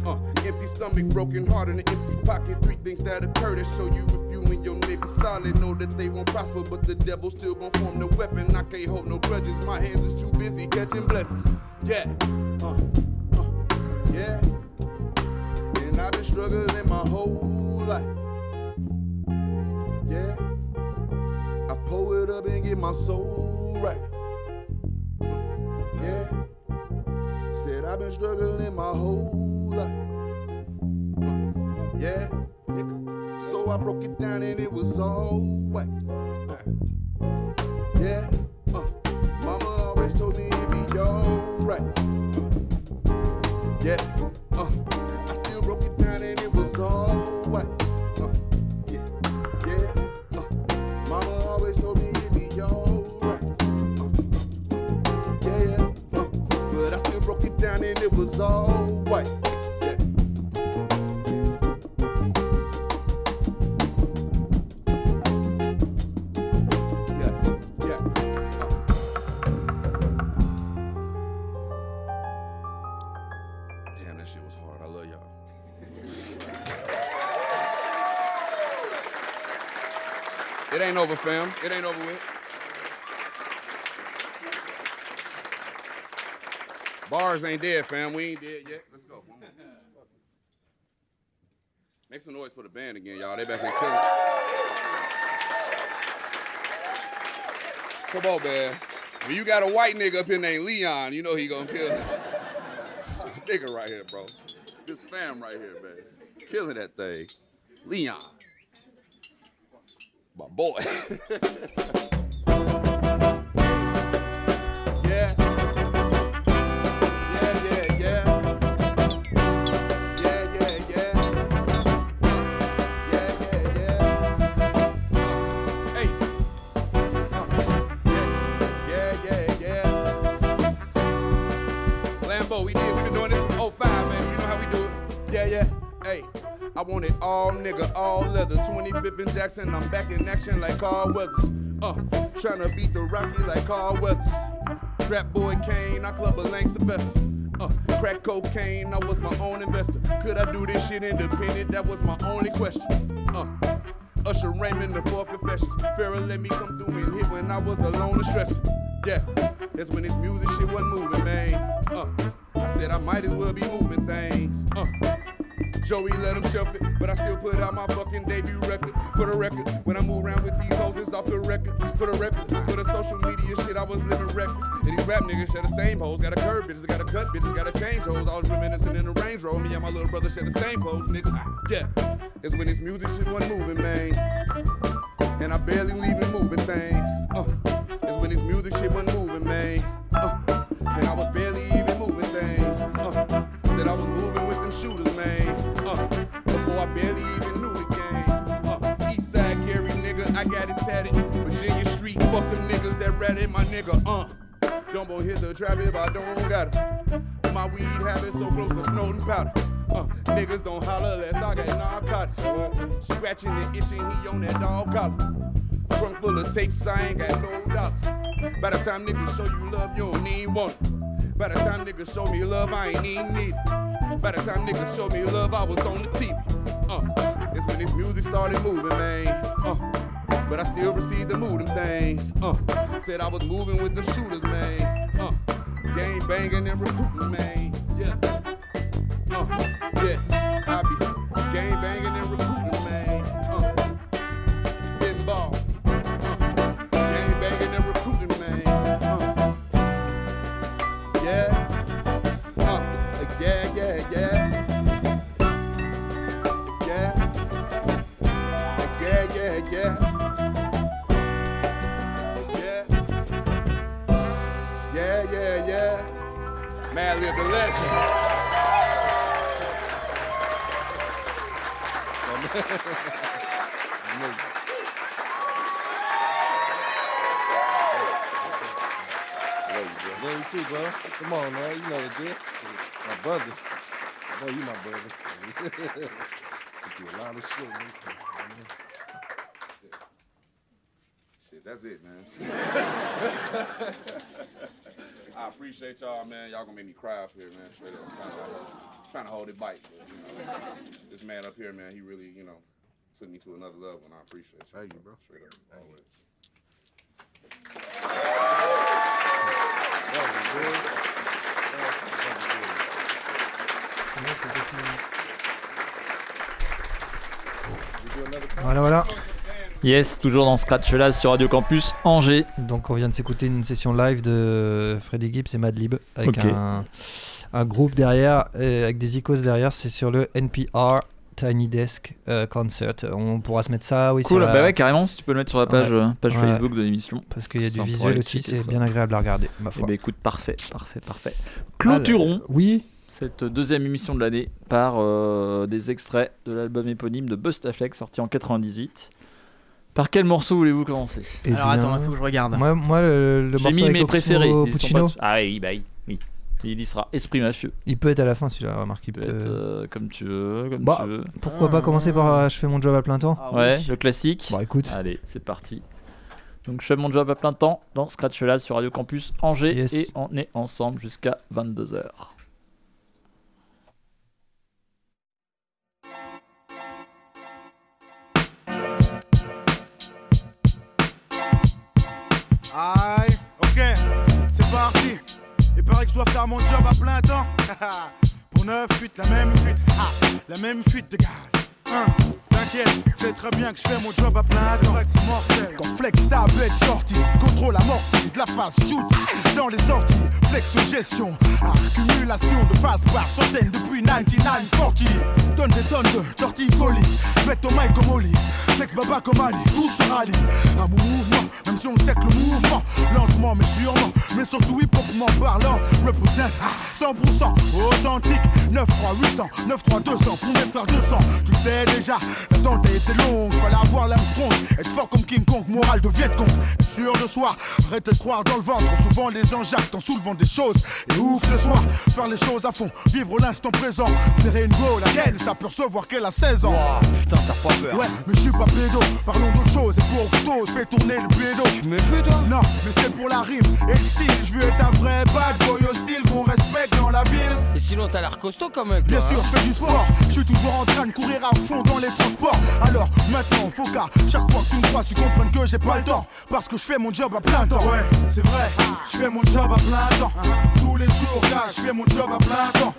Uh, empty stomach, broken heart, and an empty pocket. Three things that occur that show you if you and your niggas solid. Know that they won't prosper, but the devil still gon' form the weapon. I can't hold no grudges. My hands is too busy catching blessings. Yeah, uh, uh, yeah. And I've been struggling my whole life. Yeah, I pull it up and get my soul right. Yeah. Said I've been struggling my whole life. Uh, yeah, nigga. So I broke it down and it was all white. Uh, yeah, uh, mama always told me it'd be alright. Yeah, uh, I still broke it down and it was all down and it was all white. Ain't over, fam. It ain't over with. Bars ain't dead, fam. We ain't dead yet. Let's go. Make some noise for the band again, y'all. They back here killing. Come on, man. When you got a white nigga up here named Leon, you know he gonna kill this nigga right here, bro. This fam right here, man. Killing that thing. Leon. My boy. all nigga, all leather. 25th and Jackson, I'm back in action like Carl Weathers. Uh, tryna beat the Rocky like Carl Weathers. Trap boy Kane, I club a Lang Sylvester. Uh, crack cocaine, I was my own investor. Could I do this shit independent? That was my only question. Uh, Usher Raymond, the four confessions. Pharaoh let me come through and hit when I was alone and stressing. Yeah, that's when this music shit wasn't moving, man. Uh, I said I might as well be moving things. Uh, Joey let him shelf it, but I still put out my fucking debut record. For the record, when I move around with these hoes, it's off the record. For the record, for the social media shit, I was living reckless. And these rap niggas share the same hoes. Got a curve bitches, got a cut bitches, got a change hoes. I was reminiscing in the Range Rover. Me and my little brother share the same clothes, nigga. Yeah, it's when this music shit wasn't moving, man. And I barely leaving moving things. Uh, it's when this music shit wasn't moving, man. Uh, and I was barely Street, fuck them niggas that ratted my nigga. Uh, don't go hit the trap if I don't got it. My weed habit so close to Snowden powder. Uh, niggas don't holler unless I got narcotics. Scratching and itching, he on that dog collar. Trunk full of tapes, I ain't got no dollars. By the time niggas show you love, you don't need one. By the time niggas show me love, I ain't even need it. By the time niggas show me love, I was on the TV. Uh, it's when this music started moving, man. Uh, but I still received the mood them things. Uh, said I was moving with them shooters, man. Uh, game banging and recruiting, man. Yeah. Uh, yeah. I be game banging and recruiting, Mad Lib the legend. Love you too, bro. Come on, man. You know the deal. My brother. I know you my brother. you do a lot of shit, man. Shit, that's it, man. I appreciate y'all, man. Y'all gonna make me cry up here, man. Straight up. I'm trying to, trying to hold it bite. But, you know, this man up here, man, he really, you know, took me to another level, and I appreciate you. Thank you, bro. Straight up. Always. Voilà, voilà. Yes, toujours dans Scratch là sur Radio Campus Angers. Donc on vient de s'écouter une session live de Freddy Gibbs et Madlib avec un, un groupe derrière, et avec des icônes derrière. C'est sur le NPR Tiny Desk euh, Concert. On pourra se mettre ça, oui. Cool, sur la- bah ouais, carrément, si tu peux le mettre sur la page, Ouais. euh, page Ouais. Facebook de l'émission. Parce qu'il y a du visuel aussi, c'est bien agréable à regarder, ma ben, écoute, parfait, parfait, parfait. Clôturons oui. cette deuxième émission de l'année par euh, des extraits de l'album éponyme de Bustaflex sorti en 98. Par quel morceau voulez-vous commencer? Eh Alors, attends, il faut que je regarde. Moi, moi le, le J'ai morceau mis avec mes Oxmo préférés. ils sont Puccino, pas- Ah oui, bah oui, oui. Il y sera Esprit Mafieux. il peut être à la fin celui-là, remarque. Il peut peut être euh, comme tu veux, comme Bah, tu veux. Pourquoi pas commencer par euh, Je fais mon job à plein temps Ah Ouais, le classique. Bon, écoute. Allez, c'est parti. Donc je fais mon job à plein temps dans Scratch Là sur Radio Campus Angers Yes. et on est ensemble jusqu'à 22h. Aïe, ok, c'est parti. Il paraît que je dois faire mon job à plein temps. Pour 9 fuites, la même fuite, ah, la même fuite de gaz. Hein, T'inquiète, c'est très bien que je fais mon job à plein temps. Quand Flex ta bête sortie, contrôle amorti de la phase shoot dans les sorties. Flex gestion, accumulation de phases par centaines depuis 9940. Donne des tonnes de torticolis, pète au mic comme Oli. Flex baba comme Ali, tout se rallie mon mouvement, même si on sait que le mouvement, lentement mais sûrement, mais surtout hip-hopement parlant, représente ah, 100% authentique. 9 3 800, 9 3 200 pour mes frères 200. Tu sais déjà, l'attente été longue, fallait avoir l'âme strong, être fort comme King Kong, morale de Viet Cong, être sûr de soi, arrêter de croire dans le ventre. Souvent les jactent en soulevant des choses, et où que ce soit, faire les choses à fond, vivre l'instant présent. Serrer une go, laquelle s'apercevoir qu'elle a 16 ans. Putain, t'as pas peur. Ouais, mais je suis pas pédo, parlons d'autre chose. Et pour je fais tourner le pédo. Tu me fais toi? Non, mais c'est pour la rime et le style. Je veux être un vrai bad boy hostile qu'on respecte dans la ville. Et sinon, t'as l'air costaud quand même. Bien sûr, hein. je fais du sport. Je suis toujours en train de courir à fond dans les transports. Alors maintenant, faut qu'à chaque fois que tu me crois, tu comprennes que j'ai pas le temps. Parce que je fais mon job à plein temps. Ouais, c'est vrai, je fais mon job à plein temps. Tous les jours, gars, je fais mon job à plein temps.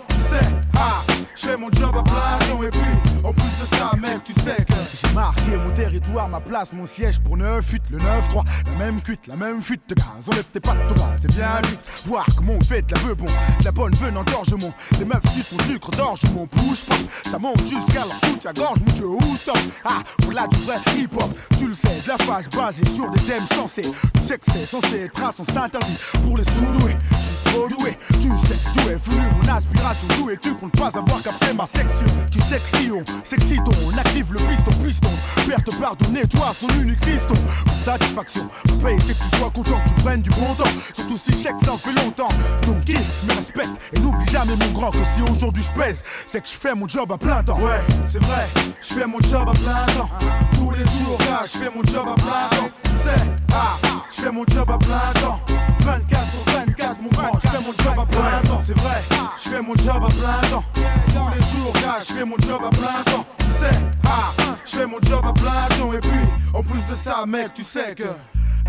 Ah, je fais mon job à plein et puis, en plus de ça, mec, tu sais que j'ai marqué mon territoire, ma place, mon siège pour 9-8, le 9-3, la même cuite, la même fuite de gaz. Enlève tes pattes au bas, c'est bien vite. Voir comment on fait de la bon, de la bonne venant d'orgement. Les meufs disent mon sucre d'orge, mon push pop. Ça monte jusqu'à leur soutien-gorge, mon dieu, où stop? Ah, voilà du vrai hip-hop, tu le sais, de la phase basée sur des thèmes sensés. Tu sais que c'est censé être un sens interdit pour les sous-doués. Je suis trop doué, tu sais d'où est venue mon aspiration? D'où es-tu pour ne pas avoir capté ma section? Tu si on s'excite, on active le piston, piston. Perte pardonner, toi, son unique fiston. Satisfaction, mon paye, c'est que tu sois content, tu prennes du bon temps. Surtout si chèque, ça en fait longtemps. Donc, kiffe, me respecte et n'oublie jamais mon grand que si aujourd'hui je pèse, c'est que je fais mon job à plein temps. Ouais, c'est vrai, je fais mon job à plein temps. Tous les jours, là, je fais mon job à plein temps. Tu sais, ah, je fais mon job à plein temps. 24 sur 24, mon grand, je fais mon job à plein temps. C'est vrai, je fais mon job à plein temps. Tous les jours, je fais mon job à plein temps. Tu sais, ah, je fais mon job à plein temps. Et puis, en plus de ça, mec, tu sais que.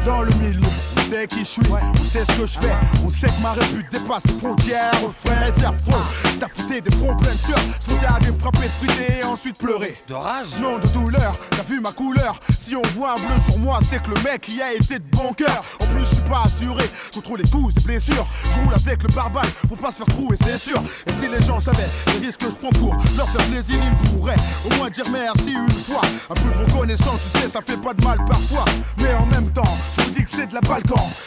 Dans le milieu, sait qui je suis, on sait ce que je fais, on sait que ma répute dépasse les frontières, frère, c'est affreux. T'as fouté des fronts pleins de sueur, sauté frappes esprité et ensuite pleurer. De rage Non, de douleur, t'as vu ma couleur Si on voit un bleu sur moi, c'est que le mec y a été de bon cœur. En plus, je suis pas assuré contre les coups et blessures. Je roule avec le barbare pour pas se faire trouer, c'est sûr. Et si les gens savaient les risques que je prends pour leur faire plaisir, ils pourraient au moins dire merci une fois. Un peu de reconnaissance, tu sais, ça fait pas de mal parfois. Mais en même temps, je vous dis que c'est de la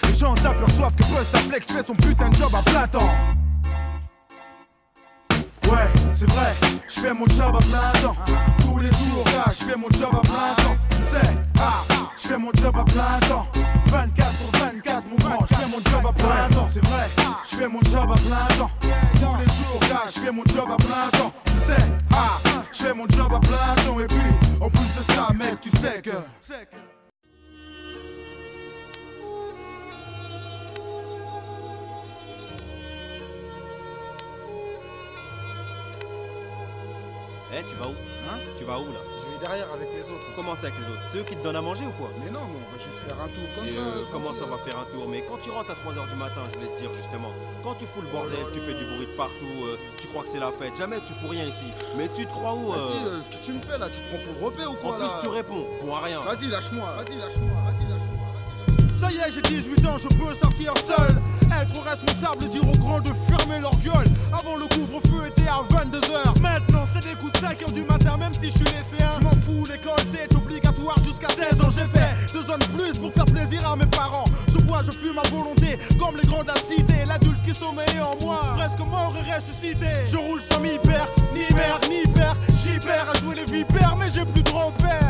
Les gens s'aperçoivent que Bustaflex fait son putain de job à plein temps. Ouais, c'est vrai, je fais mon job à plein temps. Tous les jours, là, je fais mon job à plein temps. Tu sais, ah, je fais mon job à plein temps. 24 sur 24, mon grand, je fais mon job à plein temps. C'est vrai, je fais mon job à plein temps. Tous les jours, là, je fais mon job à plein temps. Tu sais, ah, je fais mon job à plein temps. Et puis, en plus de ça, mec, tu sais que. Eh, tu vas où? Hein? Tu vas où là? Je vais derrière avec les autres. Comment ça avec les autres? C'est eux qui te donnent à manger ou quoi? Mais non, mais on va juste faire un tour comme Et ça. euh, comment ça on va faire un tour? Mais quand tu rentres à 3h du matin, je voulais te dire justement, quand tu fous le bordel, tu fais du bruit de partout, euh, tu crois que c'est la fête, jamais tu fous rien ici. Mais tu te crois où euh Vas-y, euh, qu'est-ce que tu me fais là? Tu te prends pour le repère ou quoi En plus, là? tu réponds, pour rien. Vas-y, lâche-moi, vas-y, lâche-moi, vas-y, lâche-moi. Ça y est, j'ai 18 ans, je peux sortir seul. Être responsable, dire aux grands de fermer leur gueule. Avant le couvre-feu était à 22h. Maintenant, c'est des coups de 5h du matin, même si je suis lycéen. Je m'en fous, l'école c'est obligatoire jusqu'à 16 ans. J'ai fait deux zones plus pour faire plaisir à mes parents. Je bois, je fume à volonté, comme les grands de. L'adulte qui sommeille en moi, presque mort et ressuscité. Je roule sans mi père, ni mère, ni père. J'y perds à jouer les vipères, mais j'ai plus de repères.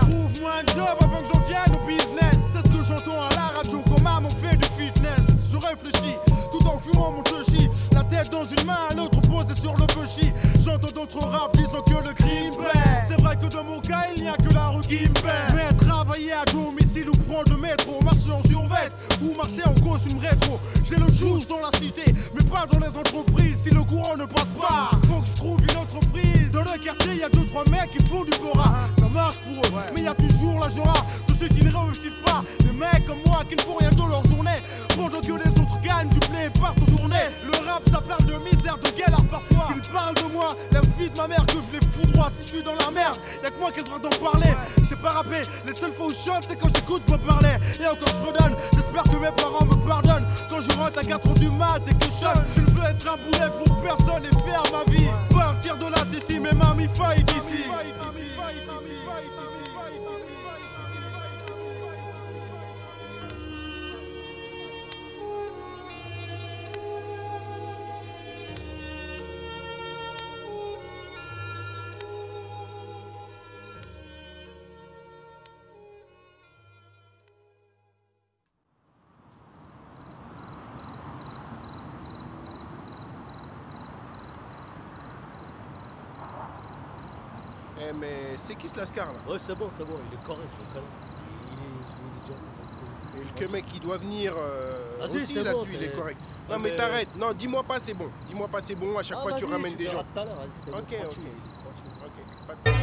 Dans une main, l'autre posée sur le pushy. J'entends d'autres rap disant que le crime paie. C'est vrai que dans mon cas, il n'y a que la rue qui me paie. Mais travailler à domicile ou prendre le métro, marcher en survêt ou marcher en costume rétro. J'ai le juice dans la cité, mais pas dans les entreprises. Si le courant ne passe pas, faut que je trouve une autre prise. Dans le quartier, y a deux trois mecs qui font du bora. Ça marche pour eux, mais y a toujours la Jura. Tous ceux qui ne réussissent pas, des mecs comme moi qui ne font rien de leur journée. Pendant que les autres rap, ça parle de misère, de galère parfois. S'ils parlent de moi, la vie de ma mère que je les fous droit. Si je suis dans la merde, y'a que moi qui ai le droit d'en parler. J'ai pas rappé, les seules fois où je chante, c'est quand j'écoute moi parler. Et encore je redonne, j'espère que mes parents me pardonnent. Quand je rentre à 4h du mat et que je chante, je ne veux être un boulet pour personne et faire ma vie. Partir de là d'ici, mes mamies fight ici. C'est qui ce lascar là? Ouais, c'est bon, c'est bon, il est correct, je le connais. Il est- je vous déjà Et le que mec il doit venir euh, Vas-y, aussi bon, là-dessus, il est correct. Non, mais mais- t'arrêtes, non dis-moi pas c'est bon, dis-moi pas c'est bon, à chaque Ah, fois tu ramènes tu des gens. tout à l'heure, vas-y, c'est bon, Ok, ok. Ok, pas de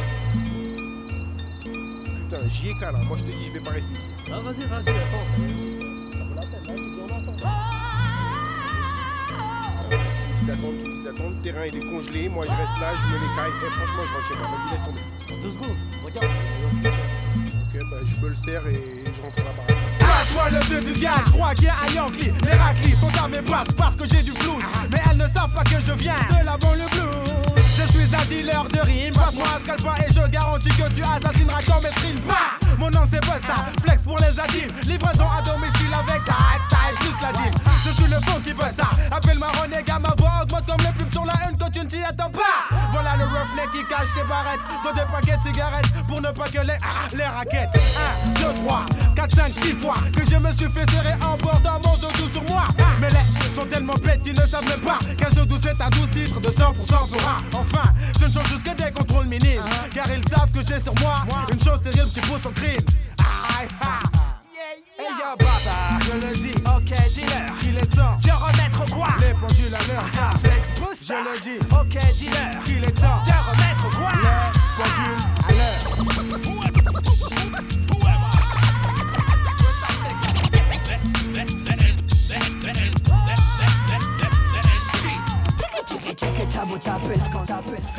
Putain, j'y ai qu'à là, moi je te dis je vais pas rester ici. Ah, vas-y, vas-y, attends, ça, vaut la peine, vas-y, viens, on attend. Tu- ils attendent, le terrain il est congelé, moi je reste là, je me les caille, et franchement je rentre chez moi, vas-y laisse tomber. Deux secondes, regarde. Ok, bah je me le sers et je rentre à la baraque. Passe-moi le feu du gars, je crois qu'il y a un Yankee. Les raclis sont à mes passes parce que j'ai du flou. Mais elles ne savent pas que je viens de la banlieue blues. Je suis un dealer de rimes, passe-moi un scalpa et je garantis que tu assassineras comme Esrine. Bah Mon nom c'est Busta, flex pour les adimes. Livraison à domicile avec ta la gym. Je suis le funky Busta, appelle-moi Renégat, ma voix augmente comme les pubs sur la une quand tu ne t'y attends pas. Voilà le roughneck qui cache ses barrettes dans des paquets de cigarettes pour ne pas que les, ah, raquettes. 1, 2, 3, 4, 5, 6 fois que je me suis fait serrer en bordant mon doudou sur moi. Mais les sont tellement bêtes qu'ils ne savent même pas qu'un jeu doux c'est un 12 titres de 100% pour un. Enfin, je ne change juste que des contrôles minimes. Car ils savent que j'ai sur moi une chose terrible qui pousse au crime. Aïe, aïe. Hey yo baba, je le dis, ok dealer, il est temps de remettre quoi Les pendules à l'heure, ta flex boost, je le dis, ok dealer, il est temps de remettre quoi Les pendules à l'heure.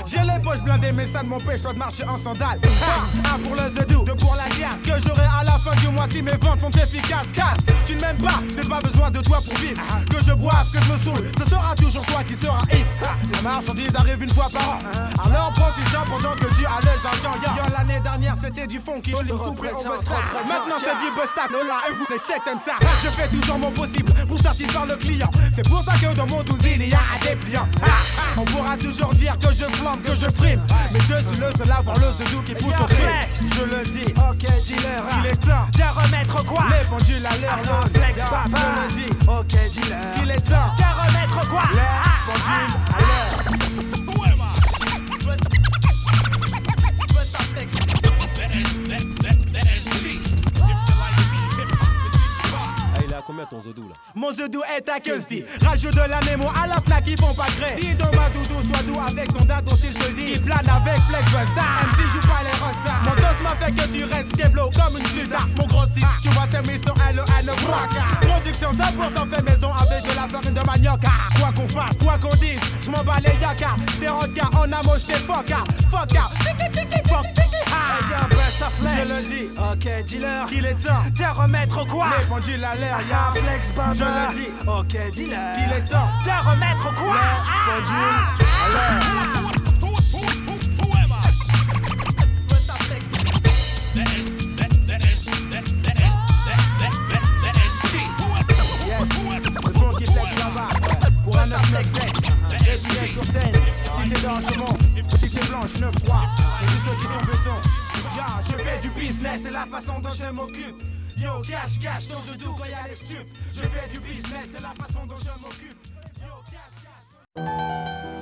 J'ai les poches blindées, mais ça ne m'empêche pas de marcher en sandales. Un pour le zedou, deux pour la glace. Que j'aurai à la fin du mois si mes ventes sont efficaces. Casse, tu ne m'aimes pas, je n'ai pas besoin de toi pour vivre. Que je boive, que je me saoule, ce sera toujours toi qui seras ivre. La marchandise arrive une fois par an. Alors profite-en pendant que tu as le l'année dernière c'était du fond qui je l'ai coupé au. Maintenant c'est du busta, Lola, et vous les chèques comme ça. Je fais toujours mon possible pour satisfaire le client. C'est pour ça que dans mon douze il y a toujours dire que je flambe, que je frime. Mais je suis le seul à voir le zedou qui pousse au crime. Je le dis, ok dealer, il est temps de remettre quoi? Les pendules à l'air, le flex papa. Je le dis, ok dealer, il est temps de remettre quoi? Les pendules à l'air. Combien ton zodou là. Mon zedou est à Kelsey Rajoute de la mémo à la flaque, ils font pas gré. Dis donc ma doudou, sois doux avec ton dado s'il te le dit. Qui plane avec Fleck Même si joue pas les rostas Mon dos m'a fait que tu restes keblo comme une suda. Mon gros 6, tu vois c'est Mission LON Braca Production 100% fait maison avec de la farine de manioc. Ah, Quoi qu'on fasse, quoi qu'on dise, je m'en bats les yaka. T'es gars, on a moché fuck out, fuck Je le dis, ok dealer, il est temps. De remettre quoi? Les pendules à l'air, y'a flex Je le dis, ok dealer, il est temps. De remettre quoi? Les pendules à l'air Le son qui flex là-bas Pour un 997 Et puis est sur scène Si t'es dans ce monde Si t'es blanche 9-3 Et tous ceux qui sont béton Je fais du business C'est la façon dont je m'occupe. Yo cash cash dans le doux quand y'a les stupes. Je fais du business C'est la façon dont je m'occupe. Yo cash cash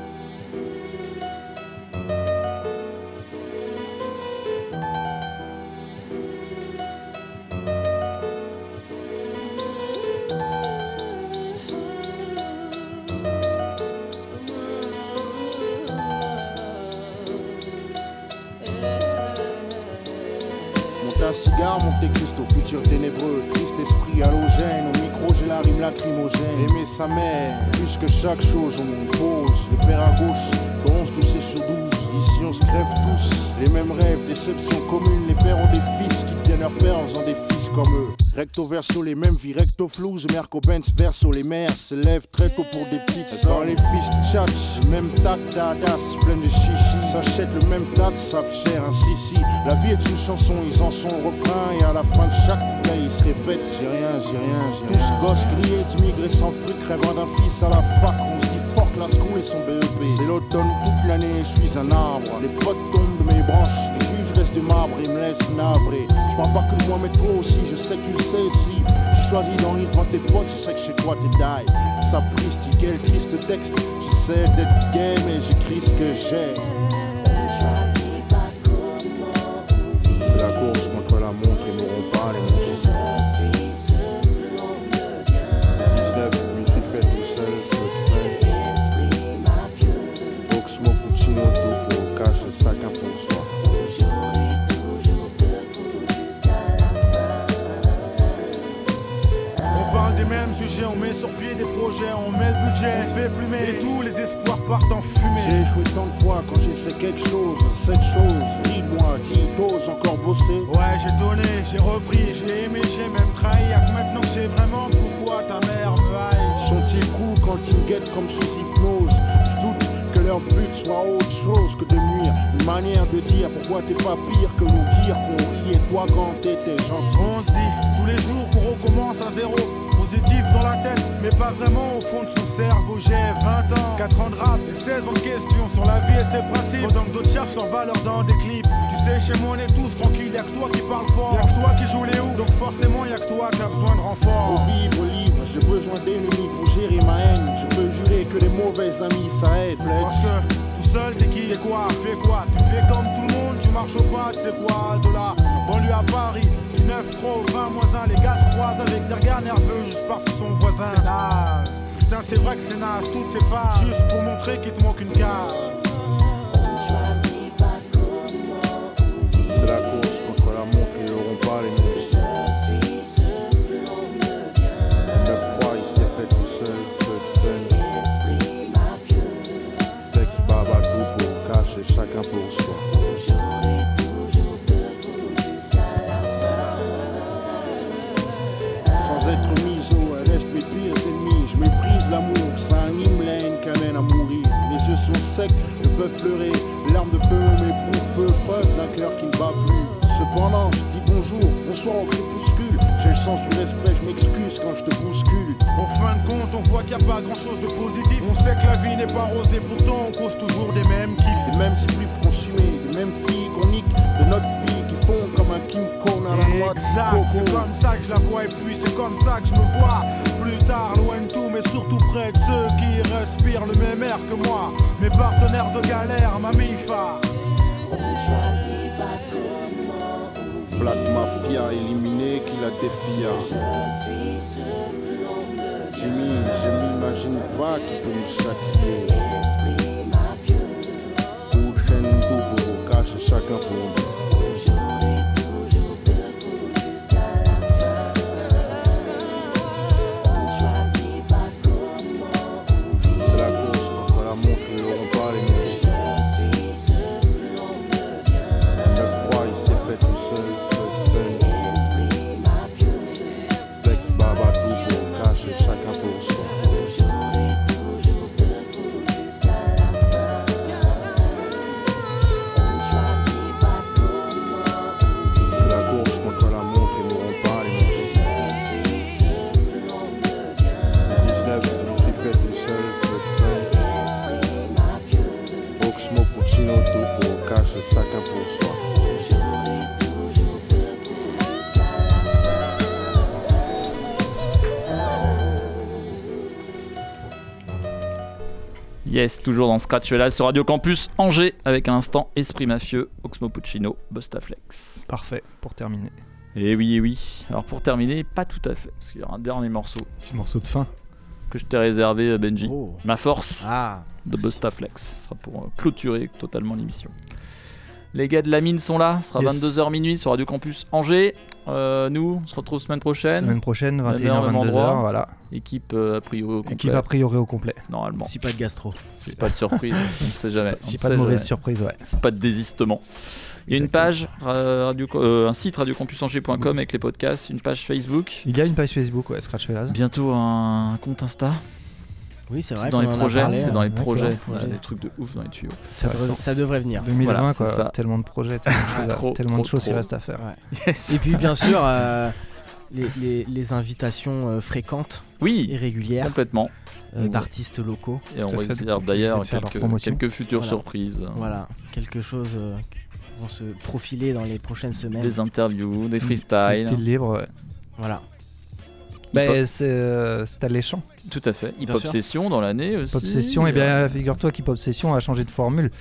un cigare, monte des cristaux, futur ténébreux, triste esprit halogène, au micro j'ai la rime lacrymogène. Aimer sa mère, plus que chaque chose, on pose, le père à gauche, bronze tous et sur douze. Ici on se crève tous, les mêmes rêves, déceptions communes, les pères ont des fils qui deviennent leurs pères en faisant des fils comme eux. Recto verso, les mêmes vies, recto flouze, Merco Benz verso, les mères se lèvent très tôt pour des petites Quand les fils tchatch, même tac dadas, plein de chichi, s'achètent le même tas cher, un si La vie est une chanson, ils en sont au refrain, et à la fin de chaque couplet, ils se répètent J'ai rien, j'ai rien, j'ai rien. Tous gosses grillés, d'immigrés sans fric, rêvant d'un fils à la fac, on se dit fuck la school et son BEP. C'est l'automne toute l'année, je suis un arbre, les potes tombent de mes branches, restent de marbre, ils me laissent navré. Je parle pas que moi, mais toi aussi, je sais que tu le sais si tu choisis rythme entre tes potes, je sais que chez toi t'es die. Sapristi, quel triste texte, j'essaie d'être gay, mais j'écris ce que j'ai. On met sur pied des projets, on met le budget, on se fait plumer et tous les espoirs partent en fumée. J'ai échoué tant de fois quand j'essaie quelque chose, cette chose. Dis-moi, dis, t'oses encore bosser Ouais, j'ai donné, j'ai repris, j'ai aimé, j'ai même trahi. Que maintenant que j'ai vraiment pourquoi ta mère me haït. Sont-ils cool quand ils me guettent comme sous hypnose? Je doute que leur but soit autre chose que de nuire. Une manière de dire pourquoi t'es pas pire que nous dire qu'on riait toi quand t'étais gentil. On se dit tous les jours qu'on recommence à zéro. Mais pas vraiment au fond de son cerveau. J'ai 20 ans, 4 ans de rap et 16 ans de questions sur la vie et ses principes. Pendant que d'autres cherchent leur valeur dans des clips. Tu sais, chez moi on est tous tranquilles, y'a que toi qui parle fort. Y'a que toi qui joue les oufs, donc forcément y'a que toi qui a besoin de renfort. Pour vivre libre, j'ai besoin d'ennemis pour gérer ma haine. Je peux jurer que les mauvais amis ça aide. Parce que tout seul t'es qui et quoi? Fais quoi? Tu fais comme tout le monde, tu marches au pas, tu sais quoi? De la banlieue à Paris, du 9 trop 20 moins 1, les gars se croisent avec des regards nerveux juste parce qu'ils sont voisins. C'est naze. Putain, c'est vrai que c'est naze, toutes ces phases. Juste pour montrer qu'il te manque une case. Pleurer. L'arme de feu m'éprouve peu preuve d'un cœur qui ne bat plus. Cependant, je dis bonjour, bonsoir au crépuscule. J'ai le sens du respect, je m'excuse quand je te bouscule. En fin de compte, on voit qu'il n'y a pas grand chose de positif. On sait que la vie n'est pas rose et pourtant on cause toujours des mêmes kiffs. Les mêmes spliffs consumés, les mêmes filles qu'on nique de notre font comme un Kim Kong à la noix c'est comme ça que je la vois et puis c'est comme ça que je me vois Plus tard, loin de tout, mais surtout près de ceux qui respirent le même air que moi Mes partenaires de galère, ma mifa Black Mafia éliminé qui la défia. Jimmy, je m'imagine pas qui peut nous châtier. Prochaine double, cache chacun pour Toujours dans Scratch là sur Radio Campus Angers avec un instant Esprit Mafieux, Oxmo Puccino, Bustaflex. Parfait, pour terminer. Et oui, et oui. Alors pour terminer, pas tout à fait, parce qu'il y aura un dernier morceau Petit morceau de fin. que je t'ai réservé, euh, Benji. Oh. Ma force Ah, de Bustaflex. Ce sera pour euh, clôturer totalement l'émission. Les gars de la mine sont là, ce sera Yes. 22h minuit sur Radio Campus Angers. Euh, nous, on se retrouve semaine prochaine. Semaine prochaine, Même 21h, heure, même 22h, endroit. voilà. Équipe euh, a priori au complet. Équipe a priori au complet. Normalement. si pas de gastro. C'est pas de surprise, on ne sait jamais. Si pas de mauvaise jamais. surprise, ouais. C'est pas de désistement. Il y a une page, euh, radio, euh, un site radiocampusangers.com avec les podcasts, une page Facebook, Il y a une page Facebook, ouais, Scratch Fellas. bientôt un compte Insta. Oui, c'est C'est vrai. dans les a projets, c'est dans les hein. projets. D'accord, Voilà, projet. des trucs de ouf dans les tuyaux. Ça, devrait, ça devrait venir. 2020, Voilà, quoi. c'est ça. Tellement de projets, tellement de choses, à- Trop, tellement trop, de choses qui restent à faire. Ouais. Yes. Et puis bien sûr, euh, les, les- les invitations euh, fréquentes et Oui, régulières complètement. euh, d'artistes locaux. Et on fait. réserve d'ailleurs quelques, futures Voilà. surprises. Voilà, quelque chose euh, qui vont se profiler dans les prochaines semaines. Des interviews, des freestyles. Style libre, ouais. Voilà. Bah, c'est euh, alléchant. Tout à fait. Hip Hop. Session dans l'année aussi. Pop Session, et bien Euh, figure-toi qu'Hip Hop Session a changé de formule.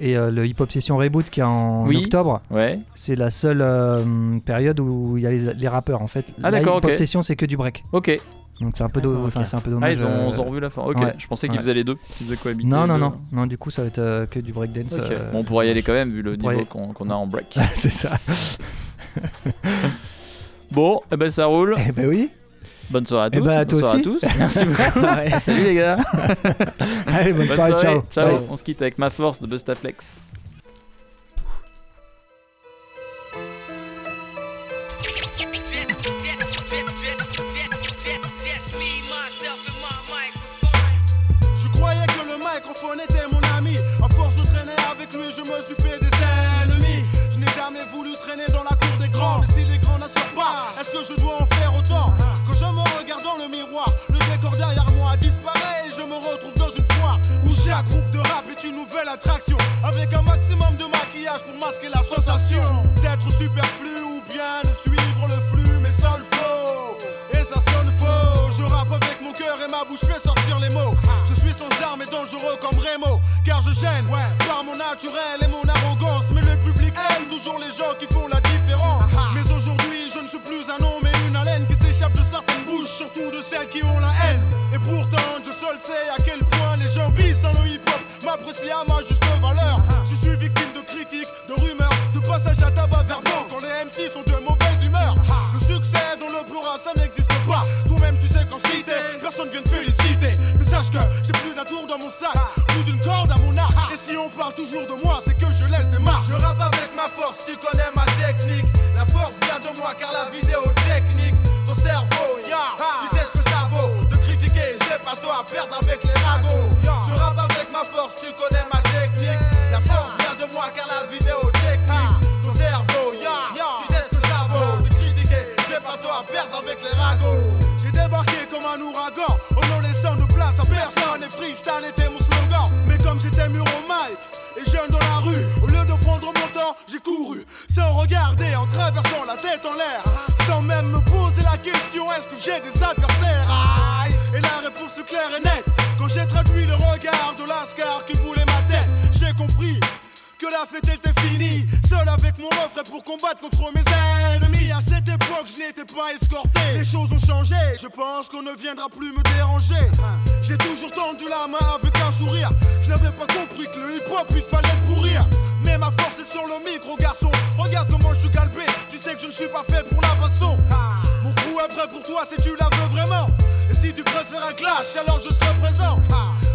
Et euh, le Hip Hop Session Reboot qui est en Oui. octobre, Ouais. c'est la seule euh, période où il y a les, les rappeurs en fait. Ah, d'accord, Hip Hop. Session c'est que du break. Ok. Donc c'est un peu, do- un Ah, dommage. ils ont, euh, ils ont revu la fin. Ok. ouais. Je pensais qu'ils Ouais. faisaient les deux. Qu'ils faisaient cohabiter. Non, non, non, non, du coup ça va être euh, que du breakdance. Ok. euh, Bon, on pourrait y aller quand même vu le niveau y- qu'on qu'on a en break. c'est ça. Bon, eh ben ça roule. Eh ben oui. Bonne soirée à Eh tous. ben, à bonne toi soirée aussi. à tous. Merci beaucoup. Salut les gars. Allez, bonne soirée, ciao. ciao. Ciao. On se quitte avec ma force de Bustaflex. Une nouvelle attraction. Avec un maximum de maquillage pour masquer la sensation d'être superflu ou bien de suivre le flux, mais sans le flow. Et ça sonne faux. Je rappe avec mon cœur et ma bouche fait sortir les mots. Je suis sans armes et dangereux comme Remo. Car je gêne par mon naturel et mon arrogance. Mais le public aime toujours les gens qui font la différence. Mais aujourd'hui, je ne suis plus un homme et une haleine qui s'échappe de certaines bouches, surtout de celles qui ont la haine. Et pourtant, à ma juste valeur. Je suis victime de critiques, de rumeurs, de passages à tabac verbaux quand les MC sont de mauvaise humeur. Le succès dans le plural, ça n'existe pas. Toi-même, tu sais qu'en cité, personne vient te féliciter. Mais sache que j'ai plus d'un tour dans mon sac, plus d'une corde à mon arc. Et si on parle toujours de moi, c'est que je laisse des marques. Je rappe avec ma force, tu connais ma technique. La force vient de moi car la vidéo technique, ton cerveau, ya, tu sais ce que ça vaut. De critiquer, j'ai pas toi à perdre avec les ragots. La tête en l'air, sans même me poser la question est-ce que j'ai des adversaires? Aïe. Et la réponse claire et nette. Quand j'ai traduit le regard de l'ascar qui la fête était finie. Seul avec mon refrain pour combattre contre mes ennemis. À cette époque, je n'étais pas escorté. Les choses ont changé, je pense qu'on ne viendra plus me déranger. J'ai toujours tendu la main avec un sourire. Je n'avais pas compris que le hip-hop il fallait pourrir. Mais ma force est sur le micro, garçon. Regarde comment je suis galbé. Tu sais que je ne suis pas fait pour la baston. Mon crew est prêt pour toi si tu la veux vraiment. Et si tu préfères un clash, alors je serai présent.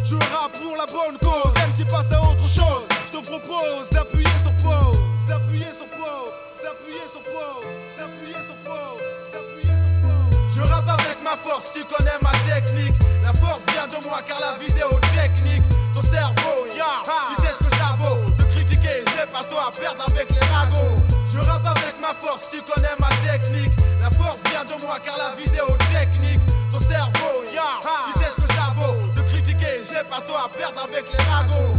Je rappe pour la bonne cause, même si passe à autre chose. Te propose d'appuyer sur pause, d'appuyer sur pause, d'appuyer sur pause, d'appuyer sur pause, d'appuyer sur pause. Je rappe avec ma force, tu connais ma technique. La force vient de moi car la vidéo technique, ton cerveau, ya, tu sais ce que ça vaut. De critiquer, j'ai pas toi à perdre avec les ragots. Je rappe avec ma force, tu connais ma technique. La force vient de moi car la vidéo technique, ton cerveau, ya, tu sais ce que ça vaut. De critiquer, j'ai pas toi à perdre avec les ragots.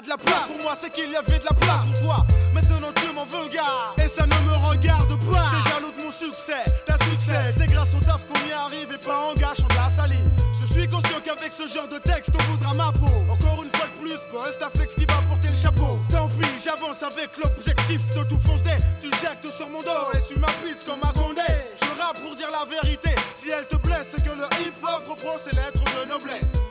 De la place pour moi, c'est qu'il y avait de la place pour toi. Maintenant tu m'en veux, gars, et ça ne me regarde pas. T'es jaloux de mon succès, t'as succès. T'es grâce au taf qu'on y arrive et pas en gâchant de la salive. Je suis conscient qu'avec ce genre de texte, on voudra ma peau. Encore une fois de plus, boss, t'as flex qui va porter le chapeau. Tant pis, j'avance avec l'objectif de tout foncer. Tu jettes sur mon dos et tu m'appuies comme un condé. Je rappe pour dire la vérité. Si elle te blesse, c'est que le hip-hop reprend ses lettres de noblesse.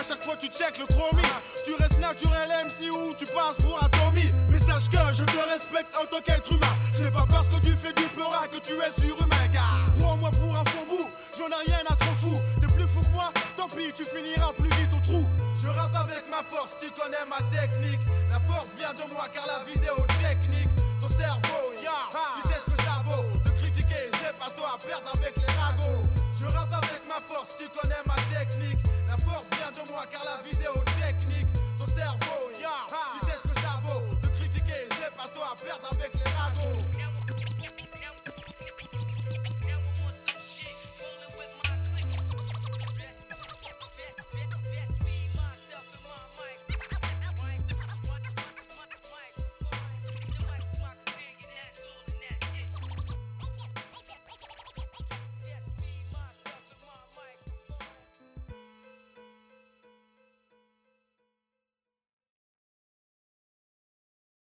Qu'à chaque fois tu check le chromie. Tu restes naturel MC ou tu passes pour un Tommy. Mais sache que je te respecte en tant qu'être humain. Ce n'est pas parce que tu fais du pleura que tu es surhumain, gars. Prends-moi pour un faux j'en ai rien à trop fou. T'es plus fou que moi, tant pis, tu finiras plus vite au trou. Je rappe avec ma force, tu connais ma technique. La force vient de moi car la vidéo technique. Ton cerveau, ya, tu sais ce que ça vaut. De critiquer, j'ai pas toi à perdre avec les ragots. Je rappe avec ma force, tu connais ma technique. La force vient de moi car la vidéo technique. Ton cerveau, ya, tu sais ce que ça vaut. De critiquer, j'ai pas toi à perdre avec les.